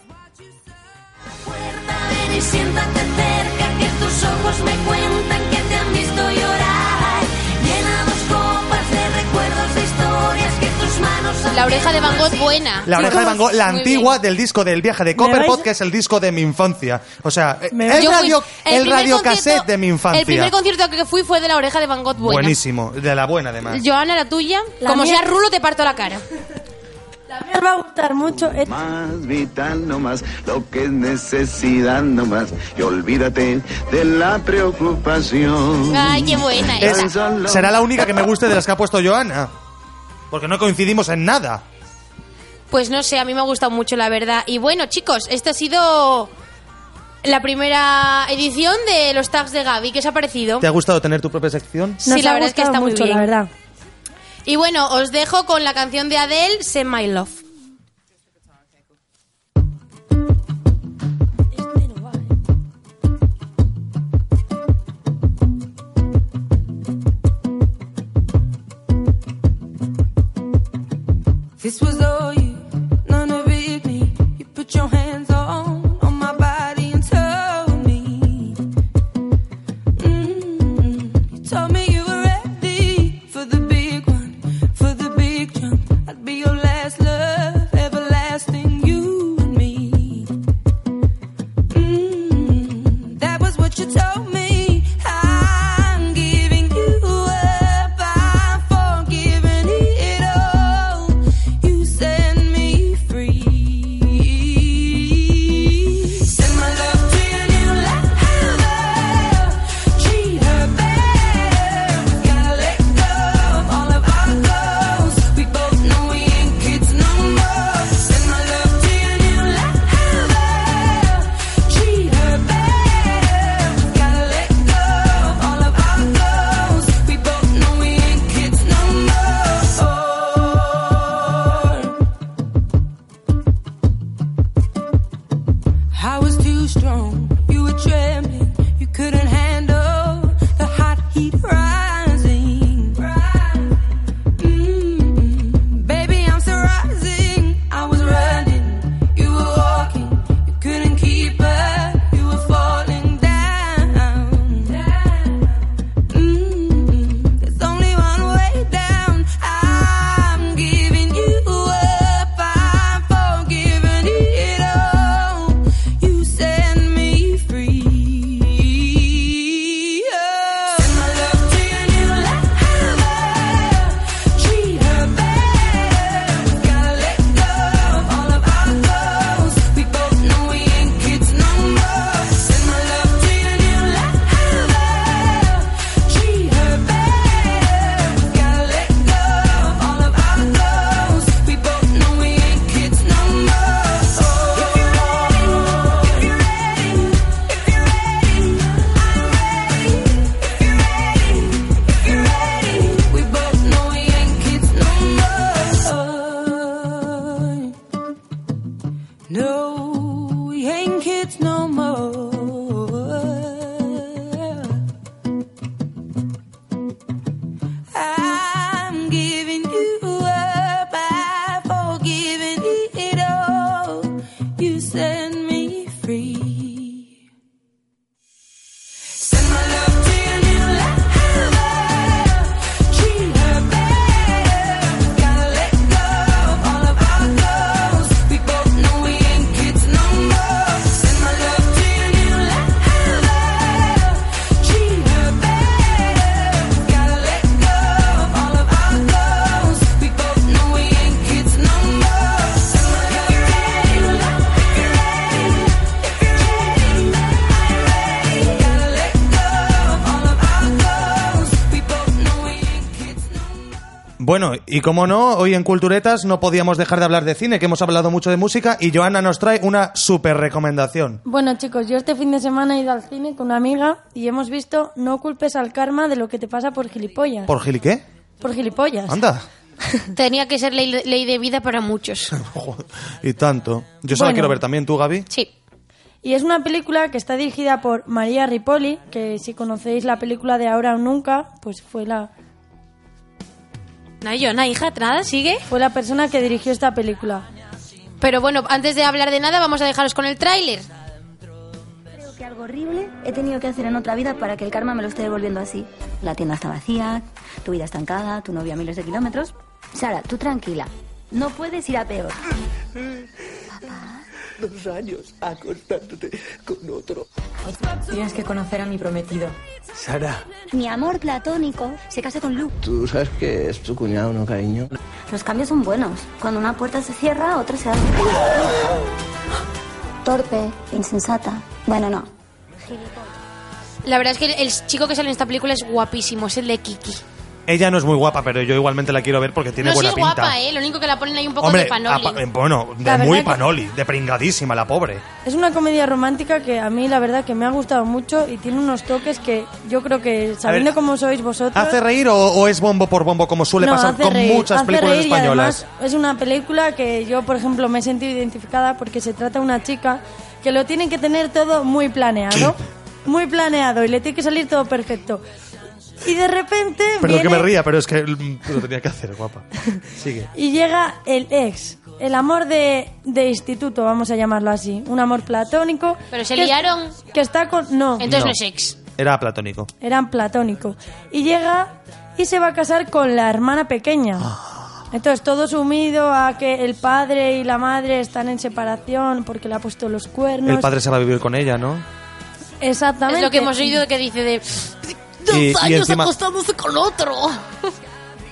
La oreja de Van Gogh buena. La oreja de Van Gogh, la Muy antigua bien. del disco del viaje de ¿Me Copperpot, vais? que es el disco de mi infancia. O sea, eh, el vais- Yo fui- radio, el primer radiocassette concierto- de mi infancia. El primer concierto que fui fue de la oreja de Van Gogh buena. Buenísimo, de la buena además. Joana, la tuya. La Como mía- sea rulo, te parto la cara. La mía os va a gustar mucho. Es- Más vital no más, lo que es necesidad no más. Y olvídate de la preocupación. Ay, qué buena Es- esa. será la única que me guste de las que ha puesto Joana. Porque no coincidimos en nada. Pues no sé, a mí me ha gustado mucho, la verdad. Y bueno, chicos, esta ha sido la primera edición de los tags de Gaby. ¿Qué os ha parecido? ¿Te ha gustado tener tu propia sección? Sí, la verdad es que está muy mucho, bien. la verdad. Y bueno, os dejo con la canción de Adele, Send My Love. This was all you, none of it me. You put your hands on on my body and told me. Mm, you told me you were ready for the big one, for the big jump. I'd be your last love, everlasting, you and me. Mm, that was what you told y como no, hoy en Culturetas no podíamos dejar de hablar de cine, que hemos hablado mucho de música, y Joana nos trae una super recomendación. Bueno, chicos, yo este fin de semana he ido al cine con una amiga y hemos visto No culpes al karma de lo que te pasa por gilipollas. ¿Por Gili qué? Por gilipollas. Anda. <laughs> Tenía que ser ley, ley de vida para muchos. <laughs> Y tanto. Yo solo Bueno. quiero ver también, ¿tú, Gaby? Sí. Y es una película que está dirigida por María Ripoli, que si conocéis la película de Ahora o Nunca, pues fue la, Nayona, hija, nada, sigue. fue la persona que dirigió esta película. Pero bueno, antes de hablar de nada, vamos a dejaros con el tráiler. Creo que algo horrible he tenido que hacer en otra vida para que el karma me lo esté devolviendo así. La tienda está vacía, tu vida estancada, tu novia a miles de kilómetros. Sara, tú tranquila. No puedes ir a peor. Dos años acostándote con otro. Tienes que conocer a mi prometido. Sara, Mi amor platónico se casa con Luke. tú sabes que es tu cuñado, ¿no, cariño? Los cambios son buenos. Cuando una puerta se cierra, otra se abre. Torpe, insensata. Bueno, no. La verdad es que el chico que sale en esta película es guapísimo, es el de Kiki. Ella no es muy guapa, pero yo igualmente la quiero ver porque tiene no buena sí es pinta. guapa, ¿eh? Lo único que la ponen ahí un poco Hombre, de panoli. eh, bueno, de La muy que- panoli, de pringadísima la pobre. Es una comedia romántica que a mí la verdad que me ha gustado mucho y tiene unos toques que yo creo que sabiendo ver, cómo sois vosotros... ¿Hace reír o, o es bombo por bombo como suele No, pasar hace con reír, muchas hace películas reír y españolas? además es una película que yo, por ejemplo, me he sentido identificada porque se trata de una chica que lo tiene que tener todo muy planeado. Muy planeado y le tiene que salir todo perfecto. Y de repente Perdón que me ría, pero es que lo tenía que hacer, guapa. Sigue. <laughs> y llega el ex, el amor de, de instituto, vamos a llamarlo así. Un amor platónico. Pero se que es- liaron. Que está con... No, Entonces no. No. es ex. Era platónico. eran platónico. Y llega y se va a casar con la hermana pequeña. Entonces todo sumido a que el padre y la madre están en separación porque le ha puesto los cuernos. El padre se va a vivir con ella, ¿no? Exactamente. Es lo que hemos oído que dice de... Dos Y- y años encima- acostándose con otro.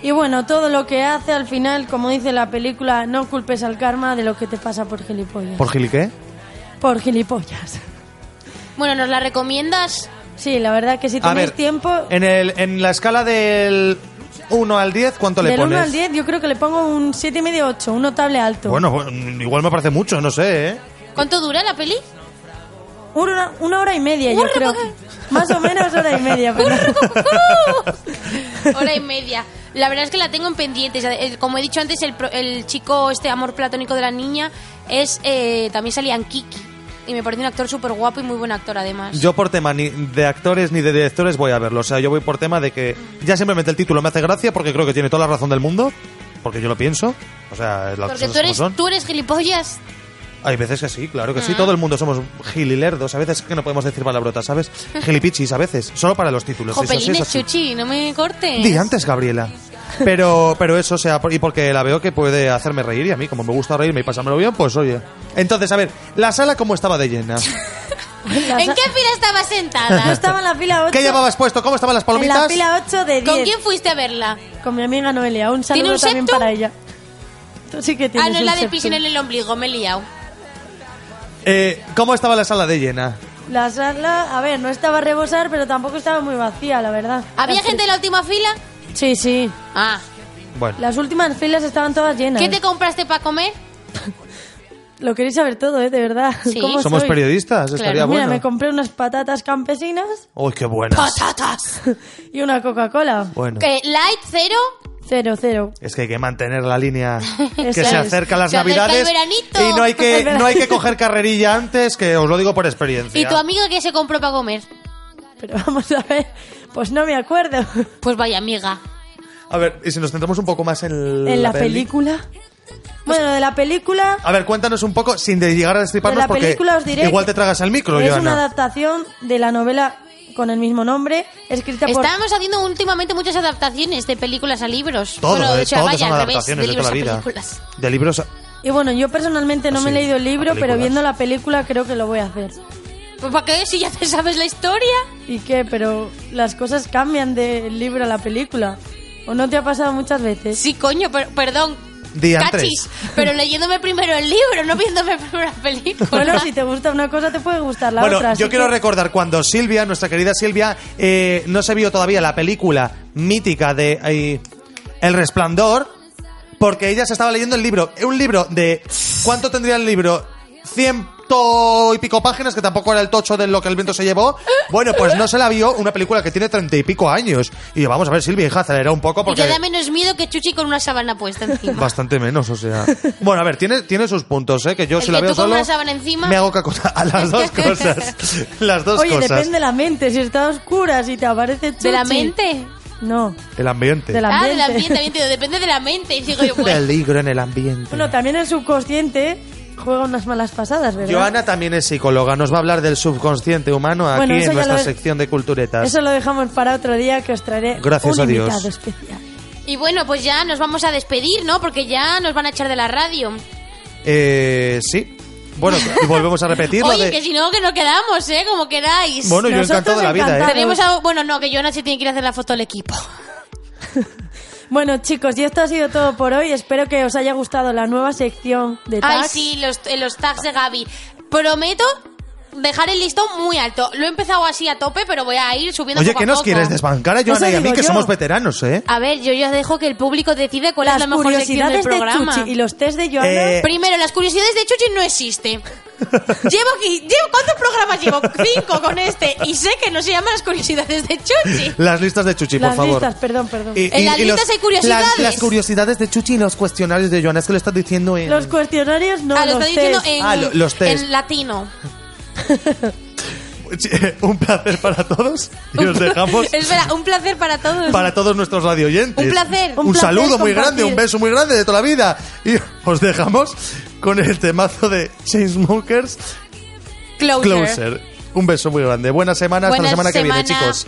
Y bueno, todo lo que hace al final, como dice la película, no culpes al karma de lo que te pasa por gilipollas. ¿Por Gili qué? Por gilipollas. Bueno, ¿nos la recomiendas? Sí, la verdad que si A tenéis ver, tiempo, En, el, en la escala del 1 al 10, ¿cuánto le del pones? 1 al 10 yo creo que le pongo un 7,5 y medio 8, un notable alto. Bueno, bueno, igual me parece mucho, no sé, ¿eh? ¿Cuánto dura la peli? Una, una hora y media, yo Hurra, creo. porque- Más o menos hora y media. <laughs> pero- Hora y <laughs> media. La verdad es que la tengo en pendientes. Como he dicho antes, el, el chico, este amor platónico de la niña, es eh, también salía en Kiki. Y me parece un actor súper guapo y muy buen actor, además. Yo por tema ni de actores ni de directores voy a verlo. O sea, yo voy por tema de que ya simplemente el título me hace gracia porque creo que tiene toda la razón del mundo. Porque yo lo pienso. O sea, las Porque cosas tú eres, tú eres gilipollas. Hay veces que sí, claro que sí. Ah. Todo el mundo somos gililerdos. A veces que no podemos decir palabrotas, ¿sabes? <laughs> Gilipichis a veces. Solo para los títulos. es así, es Jopelines, así. chuchi, no me cortes. Di antes, Gabriela. Pero, pero eso, o sea, por- y porque la veo que puede hacerme reír y a mí, como me gusta reírme y pasármelo bien, pues oye. Entonces, a ver, la sala cómo estaba de llena. <laughs> La ¿En qué fila estaba Yo sentada? <laughs> estaba en la fila 8. ¿Qué llevabas puesto? ¿Cómo estaban las En palomitas? la fila 8 de 10. ¿Con quién fuiste a verla? Con mi amiga Noelia. Un ¿Tiene saludo un también septum? para ella. Tú sí que tienes Ah, no es un la del piscina en el ombligo, me he liado. Eh, ¿Cómo estaba la sala de llena? La sala, a ver, no estaba a rebosar, pero tampoco estaba muy vacía, la verdad. ¿Había gente en la última fila? Sí, sí. Ah. Bueno, Las últimas filas estaban todas llenas. ¿Qué te compraste para comer? <laughs> Lo queréis saber todo, ¿eh? De verdad. Sí. ¿Cómo somos soy? periodistas, estaría Mira, bueno. me compré unas patatas campesinas Uy, qué buenas. ¡Patatas! <laughs> y una Coca-Cola. Bueno, ¿Qué, ¿Light, cero? Cero, cero. es que hay que mantener la línea <laughs> que se es. acercan las Se acerca navidades el veranito. y no hay que no hay que coger carrerilla antes, que os lo digo por experiencia. ¿Y tu amiga qué se compró para comer? Pero vamos a ver, pues no me acuerdo. Pues vaya amiga. A ver, y si nos centramos un poco más en, en la peli? película. Bueno, de la película. A ver, cuéntanos un poco, sin de llegar a De destriparnos, la porque película os diré. igual que te tragas el micro, Es Joana. una adaptación de la novela con el mismo nombre, escrita por. Estábamos haciendo últimamente muchas adaptaciones de películas a libros. Todo, Bueno, eh, o sea, todos vaya, son adaptaciones de, libros toda la vida. De libros a- Y bueno, yo personalmente no me he leído el libro, pero viendo la película creo que lo voy a hacer. Pues ¿para qué? Si ya te sabes la historia. ¿Y qué? Pero las cosas cambian del libro a la película. ¿O no te ha pasado muchas veces? Sí, coño, per- perdón. Diantres. Cachis, pero leyéndome primero el libro, no viéndome primero la película. Bueno, si te gusta una cosa, te puede gustar la bueno, otra. yo quiero que- recordar cuando Silvia, nuestra querida Silvia, eh, no se vio todavía la película mítica de... ay, El Resplandor, porque ella se estaba leyendo el libro. Un libro de... ¿Cuánto tendría el libro? Ciento y pico páginas, que tampoco era el tocho de lo que el viento se llevó. Bueno, pues no se la vio una película que tiene treinta y pico años. Y yo, vamos a ver, Silvia, hija, acelera un poco Y porque... te da menos miedo que Chuchi con una sábana puesta encima. Bastante menos, o sea. Bueno, a ver, tiene, tiene sus puntos, ¿eh? Que yo El si la que veo tú con solo. una sábana encima. Me hago cacota. A las dos <laughs> cosas. Las dos Oye, cosas. depende de la mente. Si está oscura, si te aparece ¿De la Chuchi. mente? No. El ambiente. Del Ah, ambiente. del ambiente, ambiente, depende de la mente. Y digo yo, <laughs> bueno, Peligro en el ambiente. Bueno, también el subconsciente juega unas malas pasadas, ¿verdad? Joana también es psicóloga. Nos va a hablar del subconsciente humano aquí Bueno, en nuestra lo- sección de culturetas. Eso lo dejamos para otro día que os traeré Gracias un a Dios. invitado especial. Y bueno, pues ya nos vamos a despedir, ¿no? Porque ya nos van a echar de la radio. Eh, sí. Bueno, y volvemos a repetir Oye, de. que si no, que no quedamos, ¿eh? Como queráis. Bueno, yo Nosotros encantado de la vida, ¿eh? Tenemos a... Bueno, no, que Joana se tiene que ir a hacer la foto al equipo. <laughs> Bueno, chicos, y esto ha sido todo por hoy. Espero que os haya gustado la nueva sección de Ay, tags. sí, los, eh, los tags de Gaby. Prometo dejar el listón muy alto. Lo he empezado así a tope, pero voy a ir subiendo Oye, poco ¿qué a nos poco. quieres desbancar a Joana y a mí, que yo. somos veteranos, eh? A ver, yo ya dejo que el público decide cuál es Las la mejor sección del de programa. Chuchi y los test de Joana. Eh, Primero, las curiosidades de Chuchi no existe. Llevo aquí, llevo, ¿cuántos programas llevo? Cinco con este. Y sé que no se llaman las curiosidades de Chuchi. Las listas de Chuchi, las por favor. listas, perdón, perdón. Y- En y- las y listas hay curiosidades. Las, las curiosidades de Chuchi y los cuestionarios de Joana. Es que lo estás diciendo en. Los cuestionarios no, ah, lo los está diciendo en, Ah, lo- los en latino. <laughs> <laughs> Un placer para todos. Y os dejamos <laughs> Espera, un placer para todos. para todos nuestros radioyentes. Un placer. Un, Un placer saludo muy grande, un beso muy grande de toda la vida. Y os dejamos con el temazo de Chainsmokers Closer. Closer. Un beso muy grande. Buena semana. Hasta Buena la semana que viene, semana. chicos.